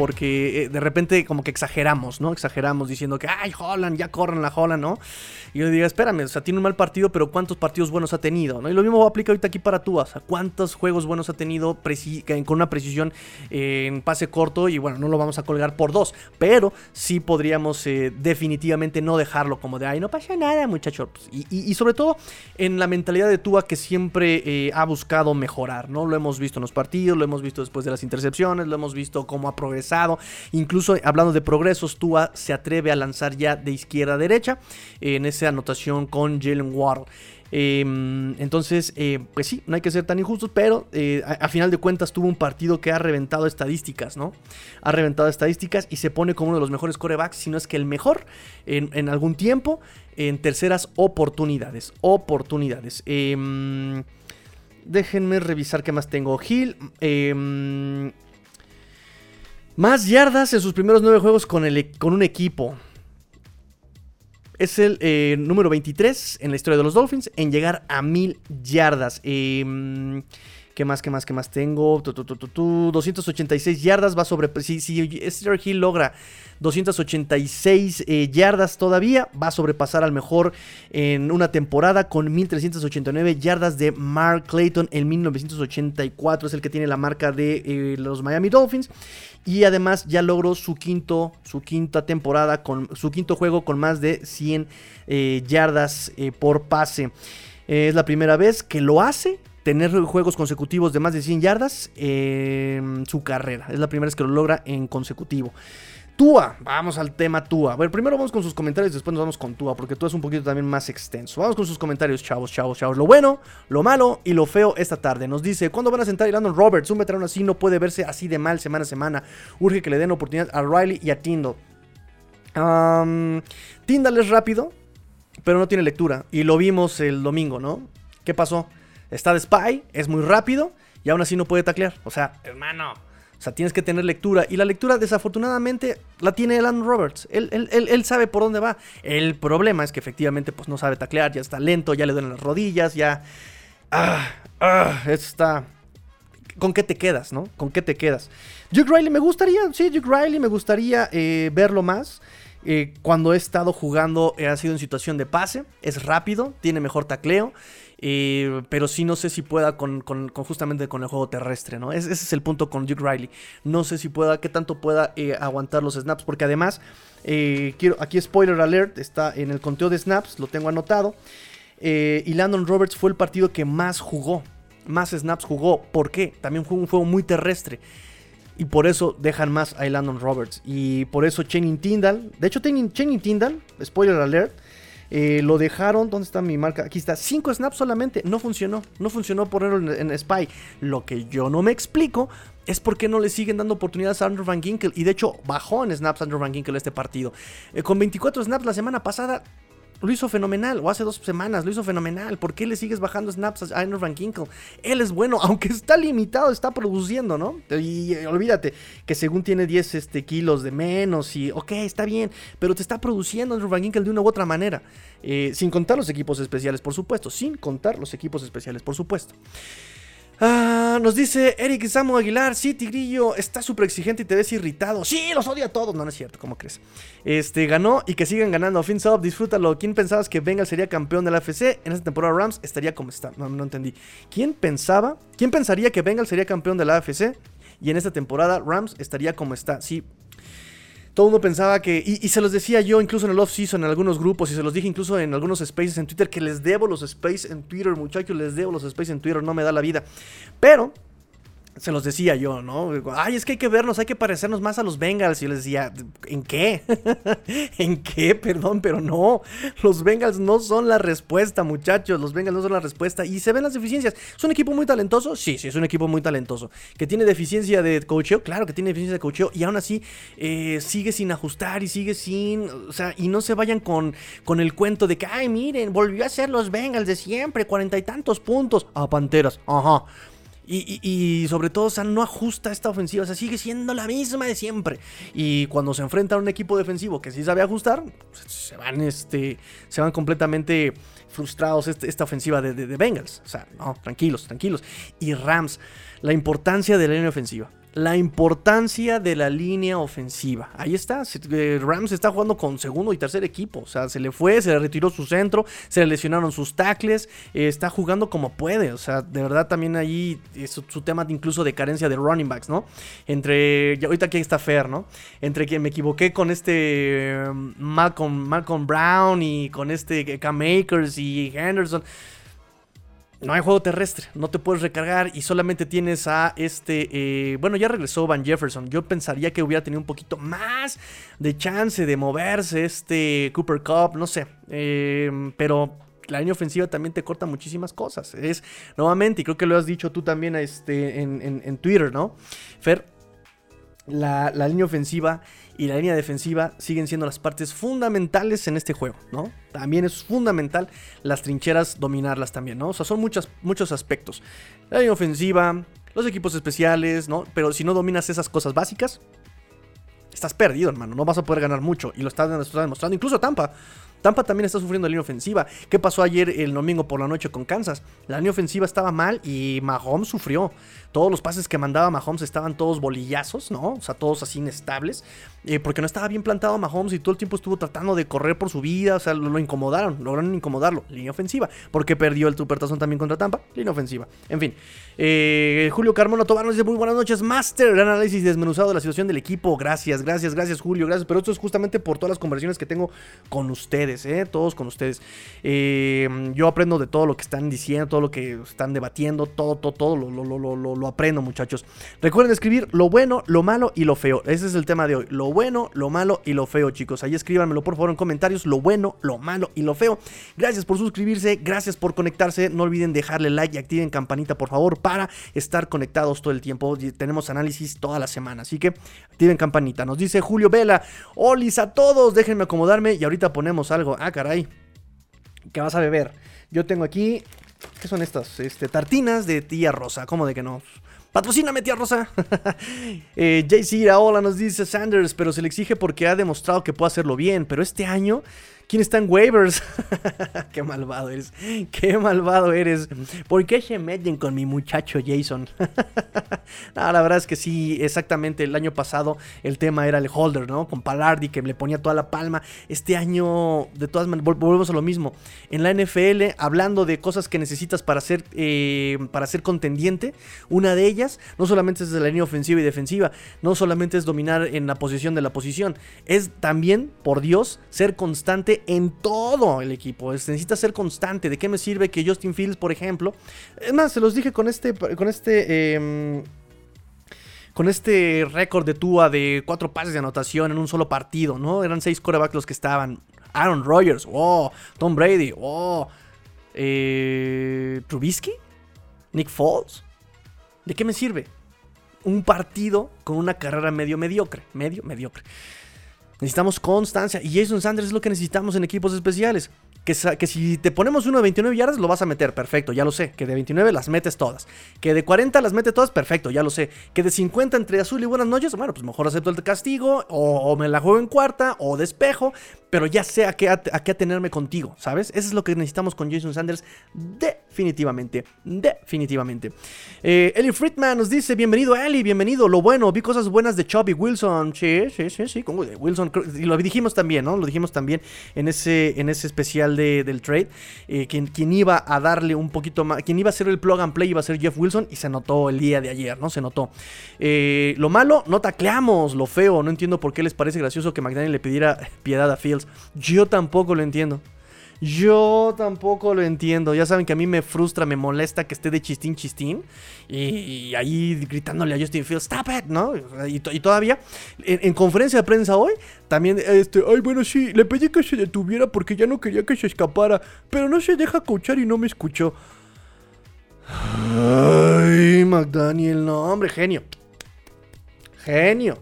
porque eh, de repente como que exageramos, ¿no? Exageramos diciendo que, ay, Holland, ya corren la Holland, ¿no? Y yo digo, espérame, o sea, tiene un mal partido, pero ¿cuántos partidos buenos ha tenido? ¿no? Y lo mismo aplica ahorita aquí para tú, o sea, ¿cuántos juegos buenos ha tenido con una precisión en pase corto? Y bueno, no lo vamos a colgar por dos, pero sí podríamos eh, definitivamente no dejarlo como de, ay, no pasa nada, muchachos. Y, sobre todo en la mentalidad de Tua que siempre eh, ha buscado mejorar, ¿no? Lo hemos visto en los partidos, lo hemos visto después de las intercepciones, lo hemos visto cómo ha progresado. Incluso hablando de progresos, Tua se atreve a lanzar ya de izquierda a derecha en esa anotación con Jalen Waddle. Em, entonces, eh, pues sí, no hay que ser tan injustos, pero eh, a, final de cuentas tuvo un partido que ha reventado estadísticas, ¿no? Ha reventado estadísticas y se pone como uno de los mejores corebacks, si no es que el mejor en, algún tiempo, en terceras oportunidades. Oportunidades. Em, déjenme revisar qué más tengo. Hill. Más yardas en sus primeros nueve juegos con, el, e, con un equipo. Es el eh, número 23 en la historia de los Dolphins en llegar a mil yardas. Eh, ¿Qué más, qué más, qué más tengo? 286 yardas va sobre... Si, si Hill logra 286 eh, yardas todavía, va a sobrepasar al mejor en una temporada con 1389 yardas de Mark Clayton en 1984. Es el que tiene la marca de eh, los Miami Dolphins. Y además ya logró su quinto, su quinta temporada, con su quinto juego con más de 100 eh, yardas por pase. es la primera vez que lo hace tener juegos consecutivos de más de 100 yardas en su carrera. Es la primera vez que lo logra en consecutivo. Tua, vamos al tema Tua. Bueno, primero vamos con sus comentarios, después nos vamos con Tua, porque Tua es un poquito también más extenso. Vamos con sus comentarios, chavos, chavos, chavos. Lo bueno, lo malo y lo feo esta tarde. Nos dice, ¿cuándo van a sentar a Landon Roberts? Un veterano así no puede verse así de mal semana a semana. Urge que le den oportunidad a Riley y a Tyndall. Um, Tyndall es rápido, pero no tiene lectura. Y lo vimos el domingo, ¿no? ¿Qué pasó? Está de spy, es muy rápido y aún así no puede taclear. O sea, hermano. O sea, tienes que tener lectura. Y la lectura, desafortunadamente, la tiene Alan Roberts. Él, él, sabe por dónde va. El problema es que efectivamente pues, no sabe taclear, ya está lento, ya le duelen las rodillas, ya. Ah, ah, está. ¿Con qué te quedas, no? ¿Con qué te quedas? Duke Riley me gustaría, sí, Duke Riley me gustaría eh, verlo más. Eh, cuando he estado jugando eh, ha sido en situación de pase, es rápido, tiene mejor tacleo eh, pero sí no sé si pueda con, justamente con el juego terrestre, ¿no? ese es el punto con Duke Riley. No sé si pueda, qué tanto pueda eh, aguantar los snaps, porque además, eh, quiero, aquí spoiler alert, está en el conteo de snaps, lo tengo anotado. y Landon Roberts fue el partido que más jugó, más snaps jugó. ¿Por qué? También fue un juego muy terrestre. Y por eso dejan más a Landon Roberts. Y por eso Channing Tyndall. De hecho, Channing Tyndall, spoiler alert, eh, lo dejaron, ¿dónde está mi marca? Aquí está, 5 snaps solamente, no funcionó, no funcionó ponerlo en, Spy. Lo que yo no me explico es por qué no le siguen dando oportunidades a Andrew Van Ginkel. Y de hecho, bajó en snaps Andrew Van Ginkel este partido. Eh, con 24 snaps la semana pasada, lo hizo fenomenal, o hace dos semanas lo hizo fenomenal. ¿Por qué le sigues bajando snaps a Andrew Van Kinkle? Él es bueno, aunque está limitado, está produciendo, ¿no? Y olvídate que según tiene 10 este, kilos de menos y, ok, está bien, pero te está produciendo Andrew Van Kinkle de una u otra manera. Eh, sin contar los equipos especiales, por supuesto. Sin contar los equipos especiales, por supuesto. Ah, nos dice Eric Samu Aguilar, sí, Tigrillo, está súper exigente y te ves irritado. Sí, los odia a todos. No, no es cierto, ¿cómo crees? Este, ganó y que sigan ganando. Fins up, disfrútalo. ¿Quién pensabas que Bengal sería campeón de la FC? En esta temporada Rams estaría como está. No, no entendí. ¿Quién pensaba? ¿Quién pensaría que Bengal sería campeón de la AFC? Y en esta temporada Rams estaría como está. Sí, todo el pensaba que, y, se los decía yo incluso en el off-season, en algunos grupos, y se los dije incluso en algunos spaces en Twitter, que les debo los spaces en Twitter, muchachos, les debo los spaces en Twitter, no me da la vida. Pero se los decía yo, ¿no? Ay, es que hay que vernos, hay que parecernos más a los Bengals. Y yo les decía, ¿en qué? ¿En qué? Perdón, pero no. Los Bengals no son la respuesta, muchachos. Los Bengals no son la respuesta. Y se ven las deficiencias. ¿Es un equipo muy talentoso? Sí, sí, es un equipo muy talentoso. ¿Que tiene deficiencia de cocheo? Claro que tiene deficiencia de cocheo. Y aún así eh, sigue sin ajustar y sigue sin. O sea, y no se vayan con, con el cuento de que, ay, miren, volvió a ser los Bengals de siempre, cuarenta y tantos puntos. A Panteras, ajá. Y, sobre todo, o sea, no ajusta esta ofensiva, o sea, sigue siendo la misma de siempre. Y cuando se enfrenta a un equipo defensivo que sí sabe ajustar, se van, este, se van completamente frustrados este, esta ofensiva de, de, Bengals. O sea, no, tranquilos, tranquilos. Y Rams, la importancia de la línea ofensiva. La importancia de la línea ofensiva. Ahí está, eh, Rams está jugando con segundo y tercer equipo, o sea, se le fue, se le retiró su centro, se le lesionaron sus tackles, eh, está jugando como puede, o sea, de verdad también ahí es su, tema incluso de carencia de running backs, ¿no? Entre, ahorita aquí está Fer, ¿no? Entre que me equivoqué con este um, Malcolm, Malcolm Brown y con este Cam Makers y Henderson no hay juego terrestre, no te puedes recargar y solamente tienes a este, eh, bueno, ya regresó Van Jefferson, yo pensaría que hubiera tenido un poquito más de chance de moverse este Cooper Cup, no sé, em, pero la línea ofensiva también te corta muchísimas cosas, es nuevamente, y creo que lo has dicho tú también este, en, Twitter, ¿no? Fer, la, línea ofensiva y la línea defensiva siguen siendo las partes fundamentales en este juego, ¿no? También es fundamental las trincheras dominarlas también, ¿no? O sea, son muchos aspectos. La línea ofensiva, los equipos especiales, ¿no? Pero si no dominas esas cosas básicas, estás perdido, hermano. No vas a poder ganar mucho. Y lo está, demostrando. Incluso Tampa. Tampa también está sufriendo la línea ofensiva. ¿Qué pasó ayer el domingo por la noche con Kansas? La línea ofensiva estaba mal y Mahomes sufrió. Todos los pases que mandaba Mahomes estaban todos bolillazos, ¿no? O sea, todos así inestables. Eh, porque no estaba bien plantado Mahomes y todo el tiempo estuvo tratando de correr por su vida. O sea, lo, incomodaron, lograron incomodarlo. Línea ofensiva. Porque perdió el supertazón también contra Tampa. Línea ofensiva. En fin. Eh, Julio Carmona Tobar nos dice muy buenas noches. Master, gran análisis desmenuzado de la situación del equipo. Gracias, gracias, gracias, Julio. Gracias. Pero esto es justamente por todas las conversaciones que tengo con ustedes, ¿eh? Todos con ustedes. Eh, yo aprendo de todo lo que están diciendo, todo lo que están debatiendo, todo, todo, todo lo, lo, aprendo, muchachos. Recuerden escribir lo bueno, lo malo y lo feo. Ese es el tema de hoy. Lo bueno, lo malo y lo feo, chicos. Ahí escríbanmelo por favor en comentarios, lo bueno, lo malo y lo feo. Gracias por suscribirse, gracias por conectarse. No olviden dejarle like y activen campanita, por favor, para estar conectados todo el tiempo. Tenemos análisis toda la semana, así que activen campanita. Nos dice Julio Vela, olis a todos, déjenme acomodarme y ahorita ponemos algo. Ah, caray. ¿Qué vas a beber? Yo tengo aquí ¿Qué son estas? Este, tartinas de tía Rosa. ¿Cómo de que no? Patrocíname, tía Rosa. eh, JC hola, nos dice Sanders, pero se le exige porque ha demostrado que puede hacerlo bien. Pero este año ¿Quién está en waivers? Qué malvado eres. Qué malvado eres. ¿Por qué se meten con mi muchacho Jason? no, la verdad es que sí, exactamente. El año pasado el tema era el holder, ¿no? Con Palardi que le ponía toda la palma. Este año, de todas maneras, volvemos a lo mismo. En la NFL, hablando de cosas que necesitas para ser, eh, para ser contendiente, una de ellas no solamente es de la línea ofensiva y defensiva, no solamente es dominar en la posición de la posición, es también, por Dios, ser constante en todo el equipo. necesita ser constante. ¿De qué me sirve que Justin Fields, por ejemplo? Es más, se los dije con este. Con este. Em, con este récord de Tua de cuatro pases de anotación en un solo partido, ¿no? Eran seis corebacks los que estaban. Aaron Rodgers, oh, Tom Brady, oh, Trubisky, Nick Foles. ¿De qué me sirve? Un partido con una carrera medio mediocre, medio mediocre. Necesitamos constancia. Y Jason Sanders es lo que necesitamos en equipos especiales. Que, si te ponemos uno de 29 yardas, lo vas a meter, perfecto, ya lo sé. Que de 29 las metes todas. Que de 40 las metes todas, perfecto, ya lo sé. Que de 50 entre azul y buenas noches, bueno, pues mejor acepto el castigo, o, me la juego en cuarta, o despejo, pero ya sé a qué, a, qué atenerme contigo, ¿sabes? Eso es lo que necesitamos con Jason Sanders, definitivamente, definitivamente. Eh, Eli Friedman nos dice, bienvenido Eli, bienvenido, lo bueno, vi cosas buenas de Chubby Wilson, sí, sí, sí, sí, de Wilson, y lo dijimos también, ¿no? Lo dijimos también en ese, en ese especial del trade, eh, quien, iba a darle un poquito más, quien iba a hacer el plug and play iba a ser Jeff Wilson y se notó el día de ayer, ¿no? Se notó. Eh, lo malo, no tacleamos, lo feo, no entiendo por qué les parece gracioso que McDaniel le pidiera piedad a Fields. Yo tampoco lo entiendo. Yo tampoco lo entiendo. Ya saben que a mí me frustra, me molesta que esté de chistín chistín. Y, ahí gritándole a Justin Fields, stop it, ¿no? Y, todavía, en, conferencia de prensa hoy, también, este, ay, bueno, sí, le pedí que se detuviera porque ya no quería que se escapara. Pero no se deja coachar y no me escuchó. Ay, McDaniel, no, hombre, genio. Genio.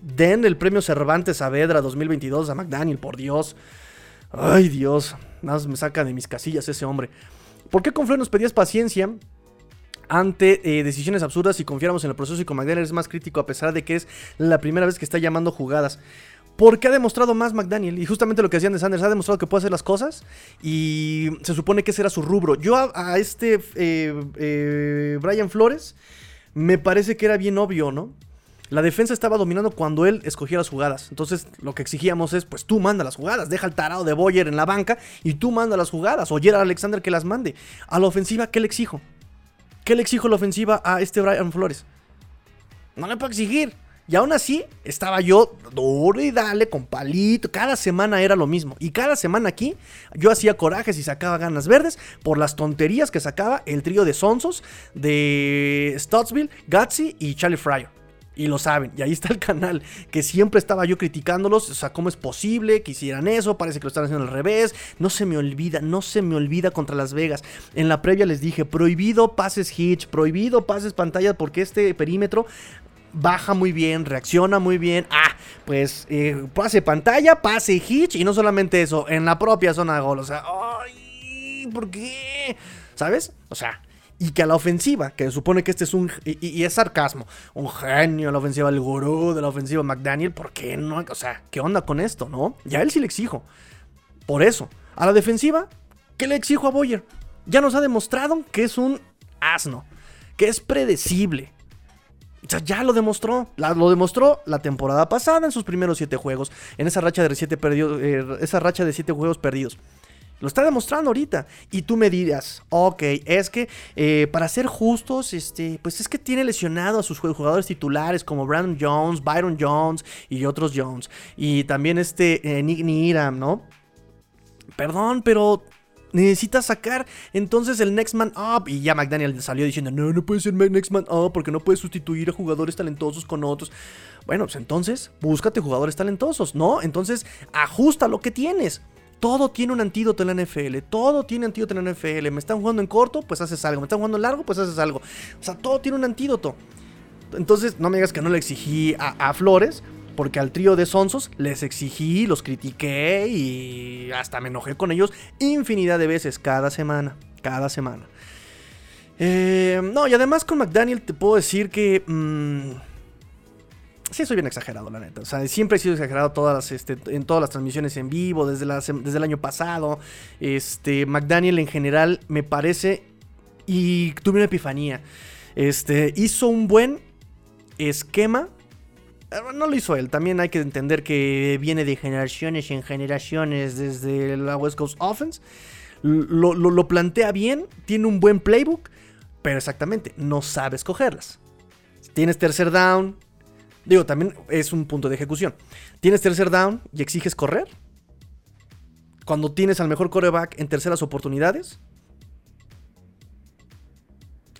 Den el premio Cervantes Saavedra 2022 a McDaniel, por Dios. Ay, Dios, nada más me saca de mis casillas ese hombre. ¿Por qué con nos pedías paciencia ante eh, decisiones absurdas y confiáramos en el proceso y con McDaniel es más crítico a pesar de que es la primera vez que está llamando jugadas? Porque ha demostrado más McDaniel. Y justamente lo que decían de Sanders, ha demostrado que puede hacer las cosas. Y se supone que ese era su rubro. Yo a, este eh, eh, Brian Flores me parece que era bien obvio, ¿no? La defensa estaba dominando cuando él escogía las jugadas. Entonces, lo que exigíamos es, pues tú manda las jugadas, deja el tarado de Boyer en la banca y tú manda las jugadas. O a Alexander que las mande. A la ofensiva, ¿qué le exijo? ¿Qué le exijo la ofensiva a este Brian Flores? No le puedo exigir. Y aún así, estaba yo duro y dale con palito. Cada semana era lo mismo. Y cada semana aquí, yo hacía corajes y sacaba ganas verdes por las tonterías que sacaba el trío de Sonsos, de Stottsville, Gutsy y Charlie Fryer. Y lo saben, y ahí está el canal, que siempre estaba yo criticándolos, o sea, ¿cómo es posible que hicieran eso? Parece que lo están haciendo al revés, no se me olvida, no se me olvida contra Las Vegas. En la previa les dije, prohibido pases hitch, prohibido pases pantalla, porque este perímetro baja muy bien, reacciona muy bien. Ah, pues eh, pase pantalla, pase hitch, y no solamente eso, en la propia zona de gol, o sea, ¡ay! ¿Por qué? ¿Sabes? O sea, y que a la ofensiva, que se supone que este es un. Y, es sarcasmo, un genio a la ofensiva, el gurú de la ofensiva McDaniel, ¿por qué no? O sea, ¿qué onda con esto, no? Ya él sí le exijo. Por eso, a la defensiva, ¿qué le exijo a Boyer? Ya nos ha demostrado que es un asno, que es predecible. O sea, ya lo demostró. lo demostró la temporada pasada en sus primeros siete juegos. En esa racha de siete, perdidos, eh, esa racha de siete juegos perdidos. Lo está demostrando ahorita. Y tú me dirás, ok, es que eh, para ser justos, este, pues es que tiene lesionado a sus jugadores titulares como Brandon Jones, Byron Jones y otros Jones. Y también este eh, Nick Niram, ¿no? Perdón, pero necesitas sacar entonces el Next Man Up. Y ya McDaniel salió diciendo, no, no puede ser Next Man Up porque no puedes sustituir a jugadores talentosos con otros. Bueno, pues entonces búscate jugadores talentosos, ¿no? Entonces ajusta lo que tienes. Todo tiene un antídoto en la NFL. Todo tiene antídoto en la NFL. Me están jugando en corto, pues haces algo. Me están jugando en largo, pues haces algo. O sea, todo tiene un antídoto. Entonces, no me digas que no le exigí a, Flores, porque al trío de Sonsos les exigí, los critiqué y hasta me enojé con ellos infinidad de veces cada semana. Cada semana. Eh, no, y además con McDaniel te puedo decir que... Mm, Sí, soy bien exagerado, la neta. O sea, siempre he sido exagerado todas este, en todas las transmisiones en vivo, desde, desde el año pasado. Este, McDaniel en general me parece. Y tuve una epifanía. Este, hizo un buen esquema. Eh, no lo hizo él, también hay que entender que viene de generaciones en generaciones desde la West Coast Offense. Lo, lo plantea bien, tiene un buen playbook, pero exactamente, no sabe escogerlas. Tienes tercer down, Digo, también es un punto de ejecución. Tienes tercer down y exiges correr. Cuando tienes al mejor coreback en terceras oportunidades.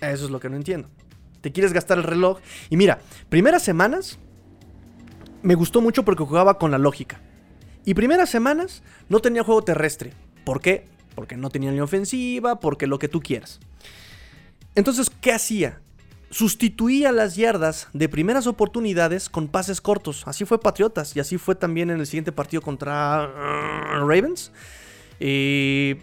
Eso es lo que no entiendo. Te quieres gastar el reloj. Y mira, primeras semanas me gustó mucho porque jugaba con la lógica. Y primeras semanas no tenía juego terrestre. ¿Por qué? Porque no tenía ni ofensiva, porque lo que tú quieras. Entonces, ¿qué hacía? Sustituía las yardas de primeras oportunidades con pases cortos. Así fue Patriotas y así fue también en el siguiente partido contra uh, Ravens. Eh,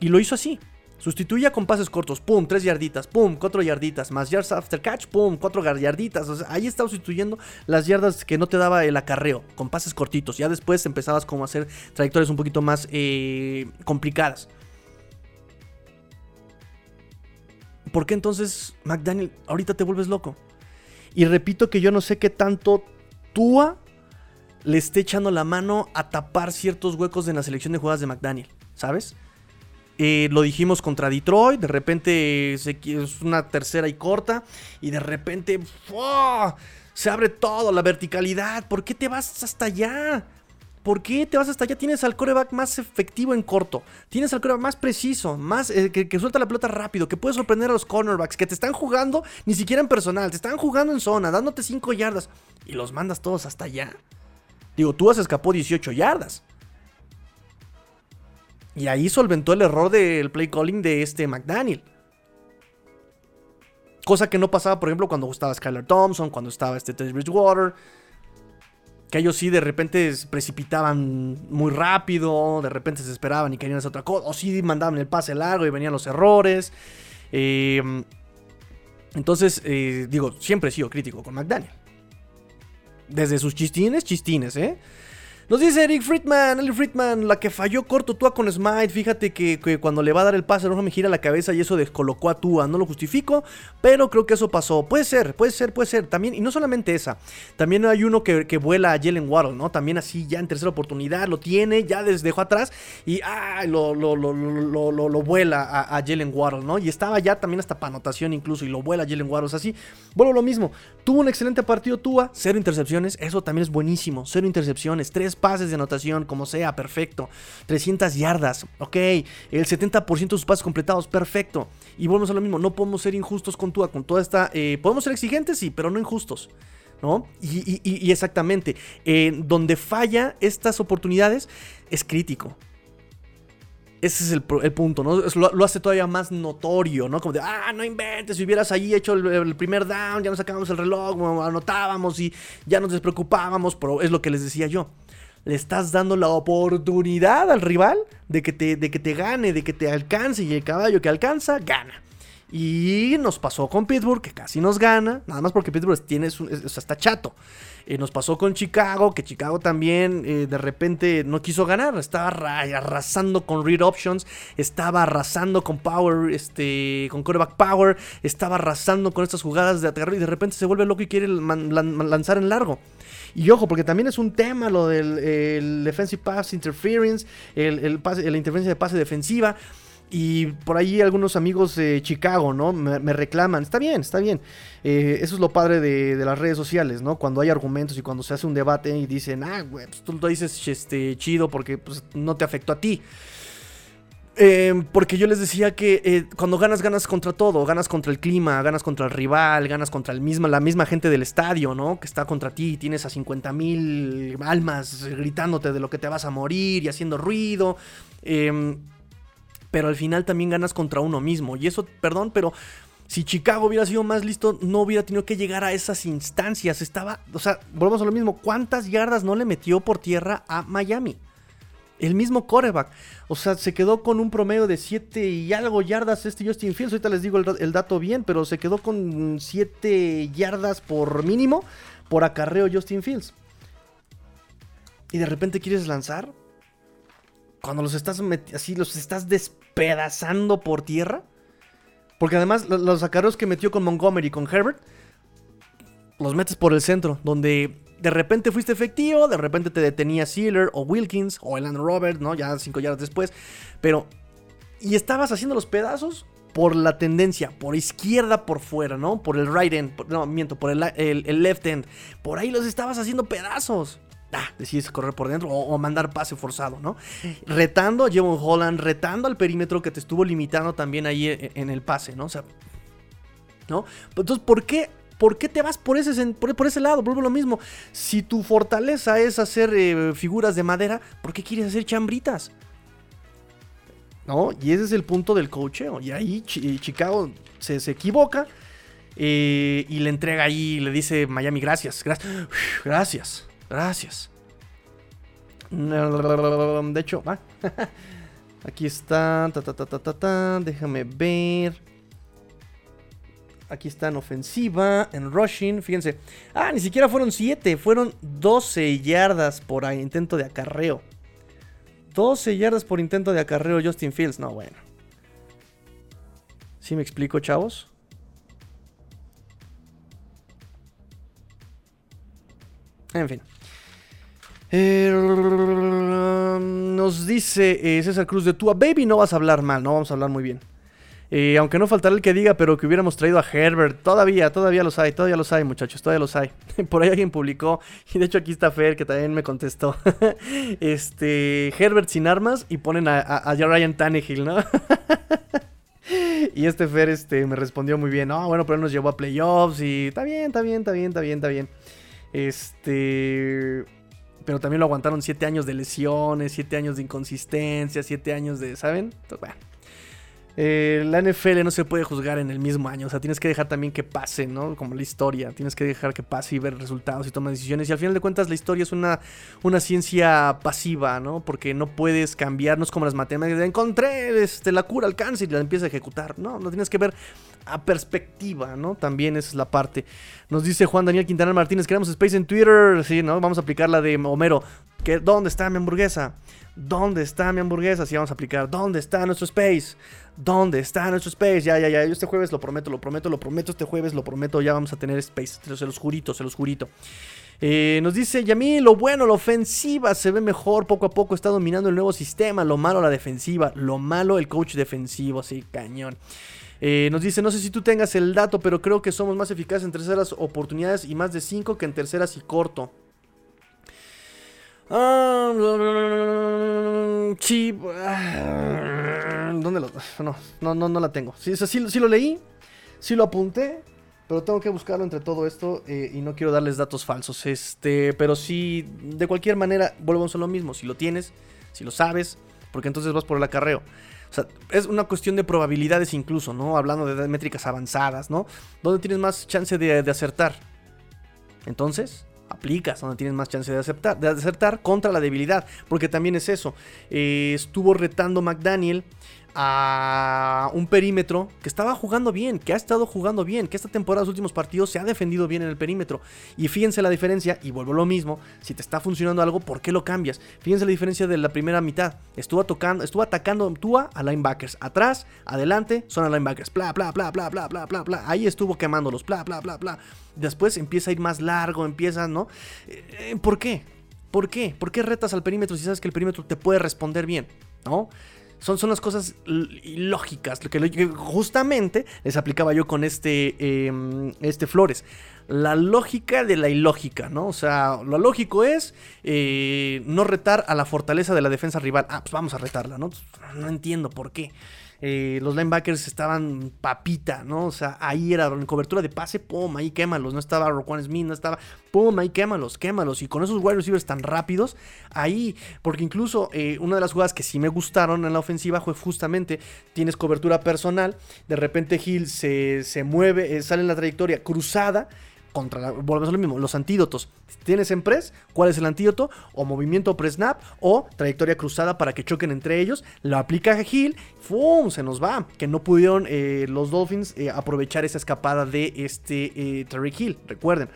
y lo hizo así. Sustituía con pases cortos, pum, tres yarditas, pum, cuatro yarditas, más yards after catch, pum, cuatro yarditas. ahí estaba sustituyendo las yardas que no te daba el acarreo, con pases cortitos. Ya después empezabas como a hacer trayectorias un poquito más eh, complicadas. ¿Por qué entonces McDaniel ahorita te vuelves loco? Y repito que yo no sé qué tanto Tua le esté echando la mano a tapar ciertos huecos en la selección de jugadas de McDaniel, ¿sabes? Eh, lo dijimos contra Detroit, de repente es una tercera y corta, y de repente se abre todo, la verticalidad. ¿Por qué te vas hasta allá? ¿Por qué te vas hasta allá? Tienes al coreback más efectivo en corto. Tienes al coreback más preciso, más eh, que, suelta la pelota rápido, que puede sorprender a los cornerbacks, que te están jugando ni siquiera en personal, te están jugando en zona, dándote 5 yardas. Y los mandas todos hasta allá. Digo, tú has escapó 18 yardas. Y ahí solventó el error del play calling de este McDaniel. Cosa que no pasaba, por ejemplo, cuando estaba Skylar Thompson, cuando estaba este Teddy Bridgewater que ellos sí de repente se precipitaban muy rápido, de repente se esperaban y querían hacer otra cosa, o sí mandaban el pase largo y venían los errores. Em, entonces, eh, digo, siempre he sido crítico con McDaniel. Desde sus chistines, chistines, ¿eh? Nos dice Eric Friedman, Eric Friedman, la que falló corto Tua con Smite. Fíjate que, cuando le va a dar el pase, no me gira la cabeza y eso descolocó a Tua. No lo justifico, pero creo que eso pasó. Puede ser, puede ser, puede ser. También, y no solamente esa, también hay uno que, vuela a Jalen Waddle, ¿no? También así, ya en tercera oportunidad, lo tiene, ya dejó atrás y ah, lo, lo, lo, lo, vuela a, Jalen Waddle, ¿no? Y estaba ya también hasta para anotación incluso y lo vuela Jalen Waddle. O sea, así, vuelvo lo mismo. Tuvo un excelente partido Tua, cero intercepciones, eso también es buenísimo. Cero intercepciones, tres pases de anotación, como sea, perfecto. 300 yardas, ok. El 70% de sus pases completados, perfecto. Y volvemos a lo mismo, no podemos ser injustos con Tua, con toda esta... Eh, podemos ser exigentes, sí, pero no injustos. ¿No? Y, exactamente, eh, donde falla estas oportunidades es crítico. Ese es el, punto, ¿no? Lo, hace todavía más notorio, ¿no? Como de, ah, no inventes, si hubieras ahí hecho el, primer down, ya nos sacábamos el reloj, anotábamos y ya nos despreocupábamos, pero es lo que les decía yo. Le estás dando la oportunidad al rival de que te, de que te gane, de que te alcance y el caballo que alcanza, gana. Y nos pasó con Pittsburgh, que casi nos gana, nada más porque Pittsburgh tiene, o está chato. Eh, nos pasó con Chicago, que Chicago también eh, de repente no quiso ganar. Estaba arrasando con read options. Estaba arrasando con power, este, con quarterback power. Estaba arrasando con estas jugadas de aterro y de repente se vuelve loco y quiere lanzar en largo. Y ojo, porque también es un tema lo del defensive pass interference, el, la interferencia de pase defensiva. Y por ahí algunos amigos de Chicago, ¿no? Me, reclaman. Está bien, está bien. Eh, eso es lo padre de, las redes sociales, ¿no? Cuando hay argumentos y cuando se hace un debate y dicen, ah, güey, pues tú lo dices este, chido porque pues, no te afectó a ti. Eh, porque yo les decía que eh, cuando ganas, ganas contra todo. Ganas contra el clima, ganas contra el rival, ganas contra el misma, la misma gente del estadio, ¿no? Que está contra ti. Tienes a 50 mil almas gritándote de lo que te vas a morir y haciendo ruido. Eh, pero al final también ganas contra uno mismo. Y eso, perdón, pero si Chicago hubiera sido más listo, no hubiera tenido que llegar a esas instancias. Estaba, o sea, volvemos a lo mismo. ¿Cuántas yardas no le metió por tierra a Miami? El mismo coreback. O sea, se quedó con un promedio de 7 y algo yardas este Justin Fields. Ahorita les digo el, dato bien, pero se quedó con 7 yardas por mínimo por acarreo Justin Fields. Y de repente quieres lanzar cuando los estás así, los estás despedazando por tierra. Porque además los acarreos que metió con Montgomery y con Herbert, los metes por el centro, donde de repente fuiste efectivo, de repente te detenía Sealer o Wilkins o Elan Robert, ¿no? Ya cinco yardas después. Pero. Y estabas haciendo los pedazos por la tendencia, por izquierda por fuera, ¿no? Por el right end, no, miento, por el, left end. Por ahí los estabas haciendo pedazos ah, decides correr por dentro o, mandar pase forzado, ¿no? Retando a Jevon Holland, retando al perímetro que te estuvo limitando también ahí e, en, el pase, ¿no? ¿no? Entonces, ¿por qué ¿Por qué te vas por ese, por, ese lado? Vuelvo lo mismo. Si tu fortaleza es hacer eh, figuras de madera, ¿por qué quieres hacer chambritas? ¿No? Y ese es el punto del cocheo. Y ahí Chicago se, equivoca eh, y le entrega ahí, le dice Miami, gracias, gracias, gracias. Gracias. De hecho, va. Aquí está. Déjame ver. Aquí está en ofensiva, en rushing. Fíjense. Ah, ni siquiera fueron 7. Fueron 12 yardas por intento de acarreo. 12 yardas por intento de acarreo Justin Fields. No, bueno. ¿Sí me explico, chavos? En fin. Eh, nos dice eh, César Cruz de Tua Baby, no vas a hablar mal, no vamos a hablar muy bien. Eh, aunque no faltará el que diga, pero que hubiéramos traído a Herbert. Todavía, todavía los hay, todavía los hay, muchachos, todavía los hay. Por ahí alguien publicó, y de hecho aquí está Fer, que también me contestó. este, Herbert sin armas y ponen a, a, Ryan Tannehill, ¿no? y este Fer este, me respondió muy bien. No, bueno, pero él nos llevó a playoffs y está bien, está bien, está bien, está bien, está bien. Este pero también lo aguantaron 7 años de lesiones, 7 años de inconsistencia, 7 años de, ¿saben? bueno. eh, la NFL no se puede juzgar en el mismo año. O sea, tienes que dejar también que pase, ¿no? Como la historia. Tienes que dejar que pase y ver resultados y tomar decisiones. Y al final de cuentas, la historia es una, una ciencia pasiva, ¿no? Porque no puedes cambiar, no es como las matemáticas. Encontré este, la cura al cáncer y la empiezas a ejecutar. No, no tienes que ver a perspectiva, ¿no? También esa es la parte. Nos dice Juan Daniel Quintana Martínez, queremos Space en Twitter. Sí, ¿no? Vamos a aplicar la de Homero. ¿Qué, ¿Dónde está mi hamburguesa? ¿Dónde está mi hamburguesa? Si vamos a aplicar. ¿Dónde está nuestro space? ¿Dónde está nuestro space? Ya, ya, ya. Yo este jueves lo prometo, lo prometo, lo prometo. Este jueves lo prometo. Ya vamos a tener space. Se los jurito, se los jurito. Eh, nos dice Yami, lo bueno, la ofensiva se ve mejor, poco a poco está dominando el nuevo sistema, lo malo la defensiva, lo malo el coach defensivo, sí, cañón. Eh, nos dice, no sé si tú tengas el dato, pero creo que somos más eficaces en terceras oportunidades y más de 5 que en terceras y corto. Ah, sí. Ah, ¿Dónde lo.? No, no, no, no la tengo. Sí, sí, lo leí, sí lo apunté, pero tengo que buscarlo entre todo esto eh, y no quiero darles datos falsos. Este, pero sí, de cualquier manera, volvemos a lo mismo. Si lo tienes, si lo sabes, porque entonces vas por el acarreo. O sea, es una cuestión de probabilidades incluso, ¿no? Hablando de métricas avanzadas, ¿no? ¿Dónde tienes más chance de, de acertar? Entonces, aplicas, donde tienes más chance de, aceptar, de acertar contra la debilidad, porque también es eso. Eh, estuvo retando McDaniel a un perímetro que estaba jugando bien, que ha estado jugando bien, que esta temporada, los últimos partidos, se ha defendido bien en el perímetro. Y fíjense la diferencia, y vuelvo a lo mismo, si te está funcionando algo, ¿por qué lo cambias? Fíjense la diferencia de la primera mitad. Estuvo, tocando, estuvo atacando Tua a linebackers. Atrás, adelante, son a linebackers. Bla, bla, bla, bla, bla, bla, bla, bla. Ahí estuvo quemándolos. Bla, bla, bla, bla. Después empieza a ir más largo, empieza, ¿no? Eh, ¿Por qué? ¿Por qué? ¿Por qué retas al perímetro si sabes que el perímetro te puede responder bien? ¿No? Son, son las cosas lógicas, lo que justamente les aplicaba yo con este, em, este Flores. La lógica de la ilógica, ¿no? O sea, lo lógico es eh, no retar a la fortaleza de la defensa rival. Ah, pues vamos a retarla, ¿no? No entiendo por qué. Eh, los linebackers estaban papita, ¿no? O sea, ahí era en cobertura de pase, pum, ahí quémalos. No estaba Roquan Smith, no estaba, pum, ahí quémalos, quémalos. Y con esos wide receivers tan rápidos, ahí, porque incluso eh, una de las jugadas que sí me gustaron en la ofensiva fue justamente, tienes cobertura personal, de repente Hill se, se mueve, eh, sale en la trayectoria cruzada contra volvemos a lo mismo, los antídotos. tienes en press, ¿cuál es el antídoto? O movimiento pre-snap o trayectoria cruzada para que choquen entre ellos. Lo aplica Hill, ¡fum! Se nos va. Que no pudieron eh, los Dolphins eh, aprovechar esa escapada de este eh, Tariq Hill, recuerden.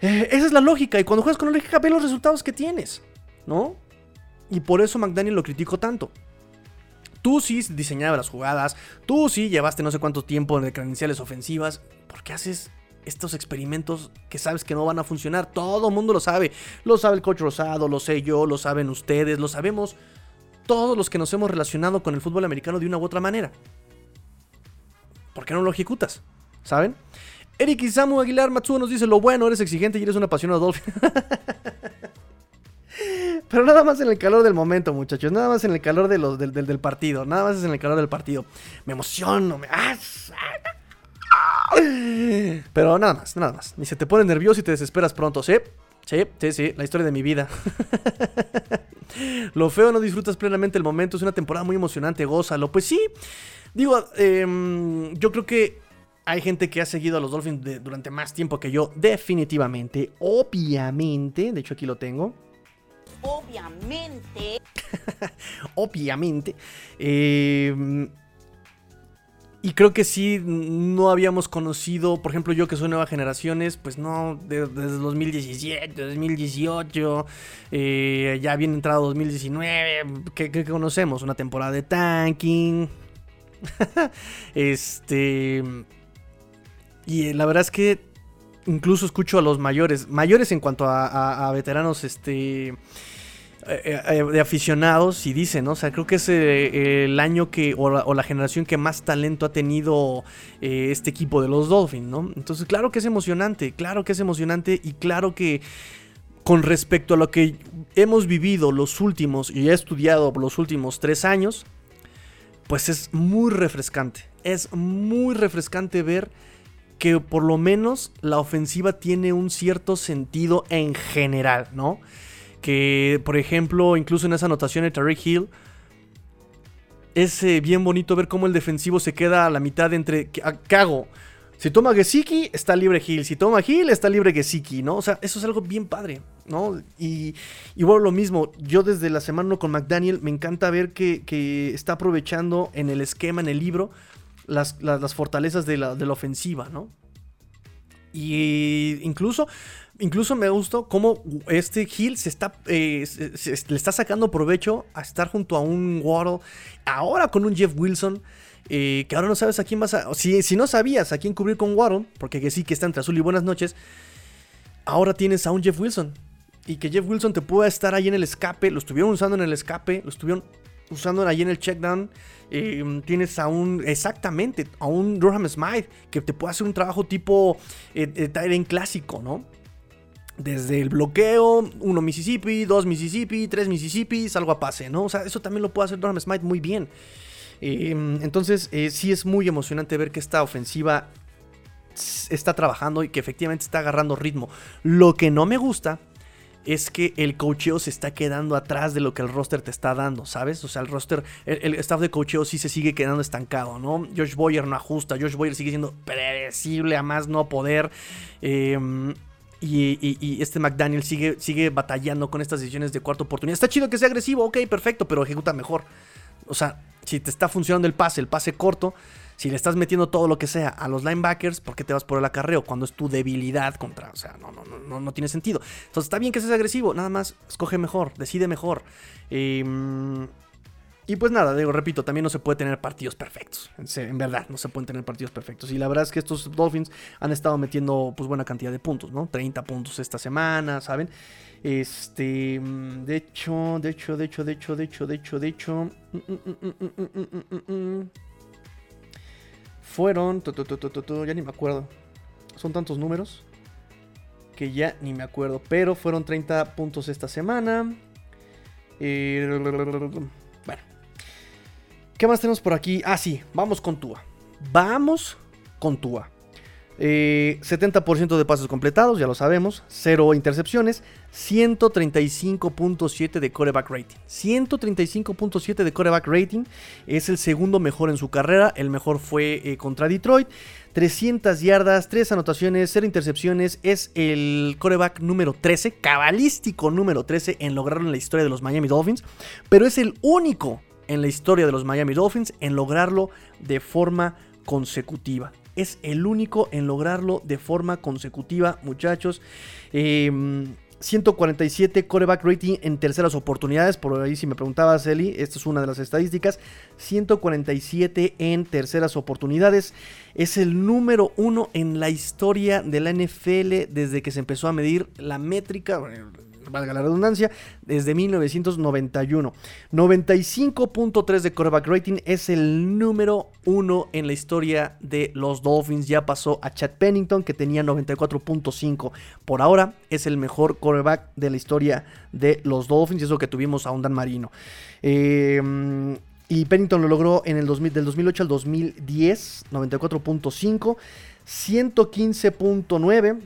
esa es la lógica, y cuando juegas con la lógica, ve los resultados que tienes, ¿no? Y por eso McDaniel lo critico tanto. Tú sí diseñabas las jugadas, tú sí llevaste no sé cuánto tiempo de credenciales ofensivas. ¿Por qué haces estos experimentos que sabes que no van a funcionar. Todo el mundo lo sabe. Lo sabe el coach Rosado, lo sé yo, lo saben ustedes, lo sabemos todos los que nos hemos relacionado con el fútbol americano de una u otra manera. ¿Por qué no lo ejecutas? ¿Saben? Eric Isamu Aguilar Matsuo nos dice: Lo bueno, eres exigente y eres un apasionado Dolphin. Pero nada más en el calor del momento, muchachos. Nada más en el calor del, del, partido. Nada más es en el calor del partido. Me emociono. Me... ¡Ah! Pero nada más, nada más. Ni se te pone nervioso y te desesperas pronto, ¿sí? Sí, sí, sí, la historia de mi vida. Lo feo no disfrutas plenamente el momento, es una temporada muy emocionante, gózalo. Pues sí, digo, em, yo creo que hay gente que ha seguido a los Dolphins durante más tiempo que yo, definitivamente, obviamente, de hecho aquí lo tengo. Obviamente. obviamente. Eh, y creo que sí, no habíamos conocido, por ejemplo, yo que soy nueva generaciones, pues no, desde 2017, 2018, eh, ya bien entrado 2019, ¿qué, conocemos? Una temporada de tanking. este. Y la verdad es que incluso escucho a los mayores, mayores en cuanto a veteranos, este eh, eh, de aficionados y dicen, ¿no? O sea, creo que es eh, el año que, o la, generación que más talento ha tenido este equipo de los Dolphins, ¿no? Entonces, claro que es emocionante, claro que es emocionante y claro que con respecto a lo que hemos vivido los últimos, y he estudiado los últimos tres años, pues es muy refrescante. Es muy refrescante ver que por lo menos la ofensiva tiene un cierto sentido en general, ¿no? Que, por ejemplo, incluso en esa anotación de Tariq Hill, es eh, bien bonito ver cómo el defensivo se queda a la mitad entre. ¿Qué, qué hago? Si toma Gesicki, está libre Hill. Si toma Hill, está libre Gesicki, ¿no? O sea, eso es algo bien padre, ¿no? Y igual lo mismo, yo desde la semana 1 con McDaniel me encanta ver que, está aprovechando en el esquema, en el libro, las, fortalezas de la, de la, ofensiva, ¿no? Y incluso, incluso me gustó cómo este Hill se está, eh, le está sacando provecho a estar junto a un Waddle, ahora con un Jeff Wilson que ahora no sabes a quién vas a. Si, si no sabías a quién cubrir con Waddle, porque que sí que está entre azul y buenas noches, ahora tienes a un Jeff Wilson. Y que Jeff Wilson te pueda estar ahí en el escape. Lo estuvieron usando en el escape, lo estuvieron usando ahí en el checkdown. Eh, tienes a un, exactamente, a un Durham Smythe que te puede hacer un trabajo tipo eh, eh clásico, ¿no? Desde el bloqueo, uno Mississippi, dos Mississippi, tres Mississippi, salgo a pase, ¿no? O sea, eso también lo puede hacer Durham Smythe muy bien. Em, entonces, eh, sí es muy emocionante ver que esta ofensiva está trabajando y que efectivamente está agarrando ritmo. Lo que no me gusta es que el cocheo se está quedando atrás de lo que el roster te está dando, ¿sabes? O sea, el roster, el, staff de cocheo sí se sigue quedando estancado, ¿no? Josh Boyer no ajusta, Josh Boyer sigue siendo predecible a más no poder. Em, y, este McDaniel sigue, sigue batallando con estas decisiones de cuarta oportunidad. Está chido que sea agresivo, ok, perfecto, pero ejecuta mejor. O sea, si te está funcionando el pase, el pase corto, si le estás metiendo todo lo que sea a los linebackers, ¿por qué te vas por el acarreo? Cuando es tu debilidad contra. O sea, no, no, no, no tiene sentido. Entonces está bien que seas agresivo, nada más escoge mejor, decide mejor. Em, y pues nada, digo, repito, también no se puede tener partidos perfectos. En, verdad, no se pueden tener partidos perfectos. Y la verdad es que estos Dolphins han estado metiendo pues buena cantidad de puntos, ¿no? 30 puntos esta semana, ¿saben? Este, de hecho, de hecho, de hecho, de hecho, de hecho, de hecho, de hecho, fueron, ya ni me acuerdo, son tantos números que ya ni me acuerdo, pero fueron 30 puntos esta semana. bueno, ¿qué más tenemos por aquí? Ah, sí, vamos con Tua. Vamos con Tua. 70% de pasos completados, ya lo sabemos. 0 intercepciones. 135.7 de coreback rating. 135.7 de coreback rating. Es el segundo mejor en su carrera. El mejor fue eh, contra Detroit. 300 yardas, 3 anotaciones, 0 intercepciones. Es el coreback número 13, cabalístico número 13 en lograrlo en la historia de los Miami Dolphins. Pero es el único en la historia de los Miami Dolphins en lograrlo de forma consecutiva es el único en lograrlo de forma consecutiva, muchachos. 147 em, coreback rating en terceras oportunidades. Por ahí, si me preguntabas, Eli, esta es una de las estadísticas. 147 en terceras oportunidades. Es el número uno en la historia de la NFL desde que se empezó a medir la métrica valga la redundancia, desde 1991. 95.3 de quarterback rating es el número uno en la historia de los Dolphins. Ya pasó a Chad Pennington que tenía 94.5. Por ahora es el mejor quarterback de la historia de los Dolphins y eso que tuvimos a un Dan Marino. Em, y Pennington lo logró en el 2000, del 2008 al 2010, 94.5, 115.9,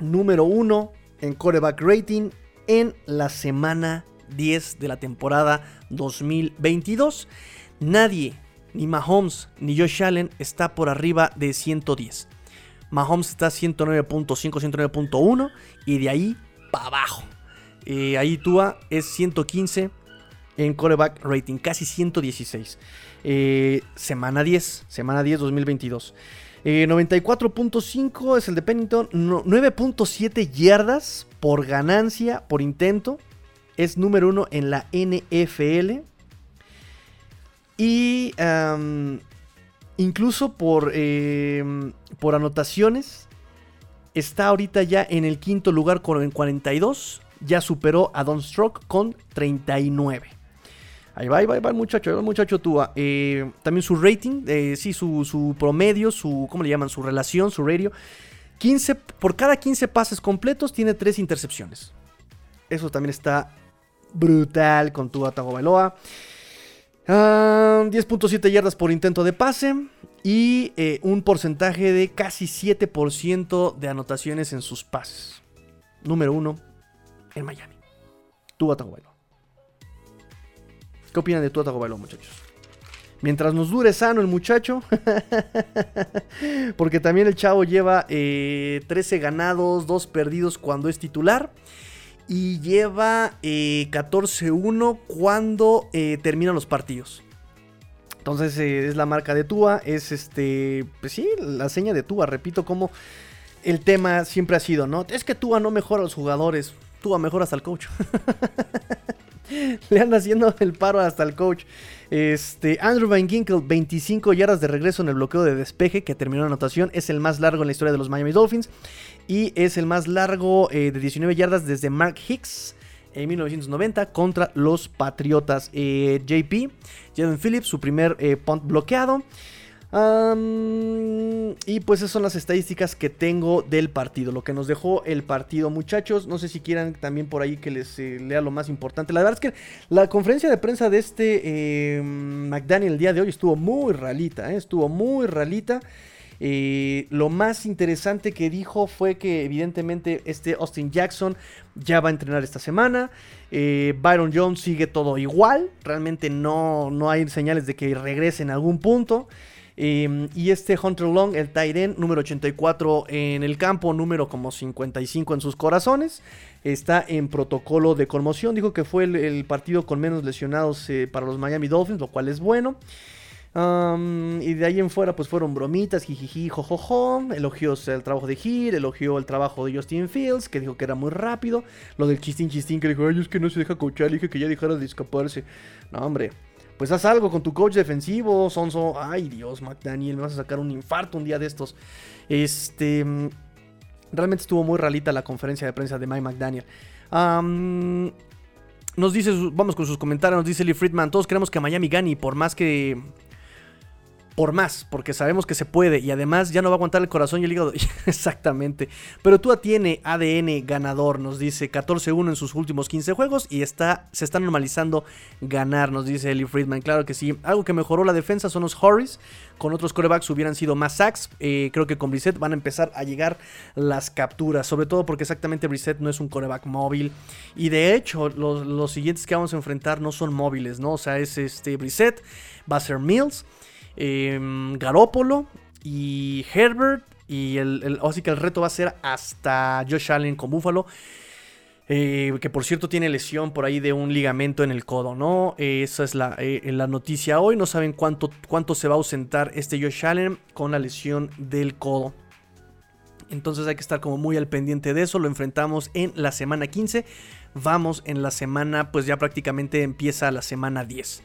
número 1 en coreback rating en la semana 10 de la temporada 2022. Nadie, ni Mahomes ni Josh Allen, está por arriba de 110. Mahomes está 109.5, 109.1 y de ahí para abajo. Eh, ahí Tua es 115 en coreback rating, casi 116. Eh, semana 10, semana 10 2022. 94.5 eh, es el de Pennington. 9.7 yardas por ganancia, por intento. Es número uno en la NFL. Y incluso por, em, por anotaciones. Está ahorita ya en el quinto lugar con 42. Ya superó a Don Stroke con 39. Ahí va, va, va el muchacho, el muchacho Tua. Eh, también su rating, eh, sí, su, promedio, su, ¿cómo le llaman? Su relación, su radio. 15, por cada 15 pases completos tiene 3 intercepciones. Eso también está brutal con Tua Tagovailoa. 10.7 ah, yardas por intento de pase y eh, un porcentaje de casi 7% de anotaciones en sus pases. Número 1 en Miami. Tua Tagovailoa. ¿Qué opinan de Tua Tagovailoa, muchachos? Mientras nos dure sano el muchacho. Porque también el chavo lleva 13 eh, ganados, 2 perdidos cuando es titular. Y lleva 14-1 cuando terminan los partidos. Entonces es la marca de Tua. Es este. Pues sí, la seña de Tua. Repito, como el tema siempre ha sido, ¿no? Es que Tua no mejora a los jugadores. Tua mejora hasta el coach. Le anda haciendo el paro hasta el coach. Este, Andrew Van Ginkel, 25 yardas de regreso en el bloqueo de despeje que terminó la anotación. Es el más largo en la historia de los Miami Dolphins. Y es el más largo eh, de 19 yardas desde Mark Hicks en 1990 contra los Patriotas. Eh, JP, Jalen Phillips, su primer eh, punt bloqueado y pues esas son las estadísticas que tengo del partido, lo que nos dejó el partido, muchachos. No sé si quieran también por ahí que les eh, lea lo más importante. La verdad es que la conferencia de prensa de este em, McDaniel el día de hoy estuvo muy ralita, ¿eh? estuvo muy ralita. Eh, lo más interesante que dijo fue que evidentemente este Austin Jackson ya va a entrenar esta semana. Byron Jones sigue todo igual. Realmente no, no hay señales de que regrese en algún punto. Em, y este Hunter Long, el Tyren número 84 en el campo, número como 55 en sus corazones, está en protocolo de conmoción. Dijo que fue el, partido con menos lesionados eh, para los Miami Dolphins, lo cual es bueno. y de ahí en fuera, pues fueron bromitas, jijiji, jojojo. Elogió el trabajo de Gir, elogió el trabajo de Justin Fields, que dijo que era muy rápido. Lo del chistín chistín, que dijo, ay, es que no se deja coachar, dije que ya dejara de escaparse. No, hombre, pues haz algo con tu coach defensivo, Sonso. Ay, Dios, McDaniel, me vas a sacar un infarto un día de estos. Este. Realmente estuvo muy ralita la conferencia de prensa de Mike McDaniel. nos dice, vamos con sus comentarios, nos dice Lee Friedman, todos queremos que Miami gane, por más que por más, porque sabemos que se puede y además ya no va a aguantar el corazón y el hígado. Exactamente. Pero Tua tiene ADN ganador, nos dice 14-1 en sus últimos 15 juegos y está, se está normalizando ganar, nos dice Eli Friedman. Claro que sí. Algo que mejoró la defensa son los Horries. Con otros corebacks hubieran sido más sacks. Eh, creo que con Brissett van a empezar a llegar las capturas. Sobre todo porque exactamente Brissett no es un coreback móvil. Y de hecho, los, siguientes que vamos a enfrentar no son móviles, ¿no? O sea, es este Brissett, va a ser Mills Garópolo y Herbert. Y el, así que el reto va a ser hasta Josh Allen con Buffalo. Eh, que por cierto tiene lesión por ahí de un ligamento en el codo, ¿no? Esa es la, eh, la, noticia hoy. No saben cuánto, cuánto se va a ausentar este Josh Allen con la lesión del codo. Entonces hay que estar como muy al pendiente de eso. Lo enfrentamos en la semana 15. Vamos en la semana, pues ya prácticamente empieza la semana 10.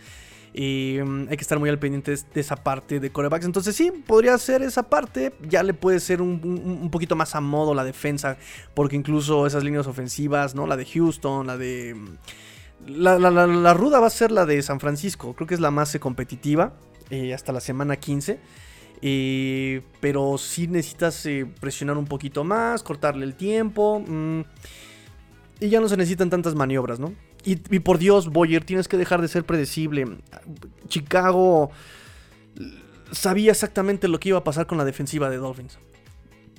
Y mm, hay que estar muy al pendiente de, esa parte de corebacks. Entonces sí, podría ser esa parte. Ya le puede ser un, poquito más a modo la defensa. Porque incluso esas líneas ofensivas, ¿no? La de Houston, la de... Mm, la, ruda va a ser la de San Francisco. Creo que es la más competitiva. Eh, hasta la semana 15. Eh, pero sí necesitas eh, presionar un poquito más, cortarle el tiempo. Mm, y ya no se necesitan tantas maniobras, ¿no? Y, por Dios, Boyer, tienes que dejar de ser predecible. Chicago sabía exactamente lo que iba a pasar con la defensiva de Dolphins.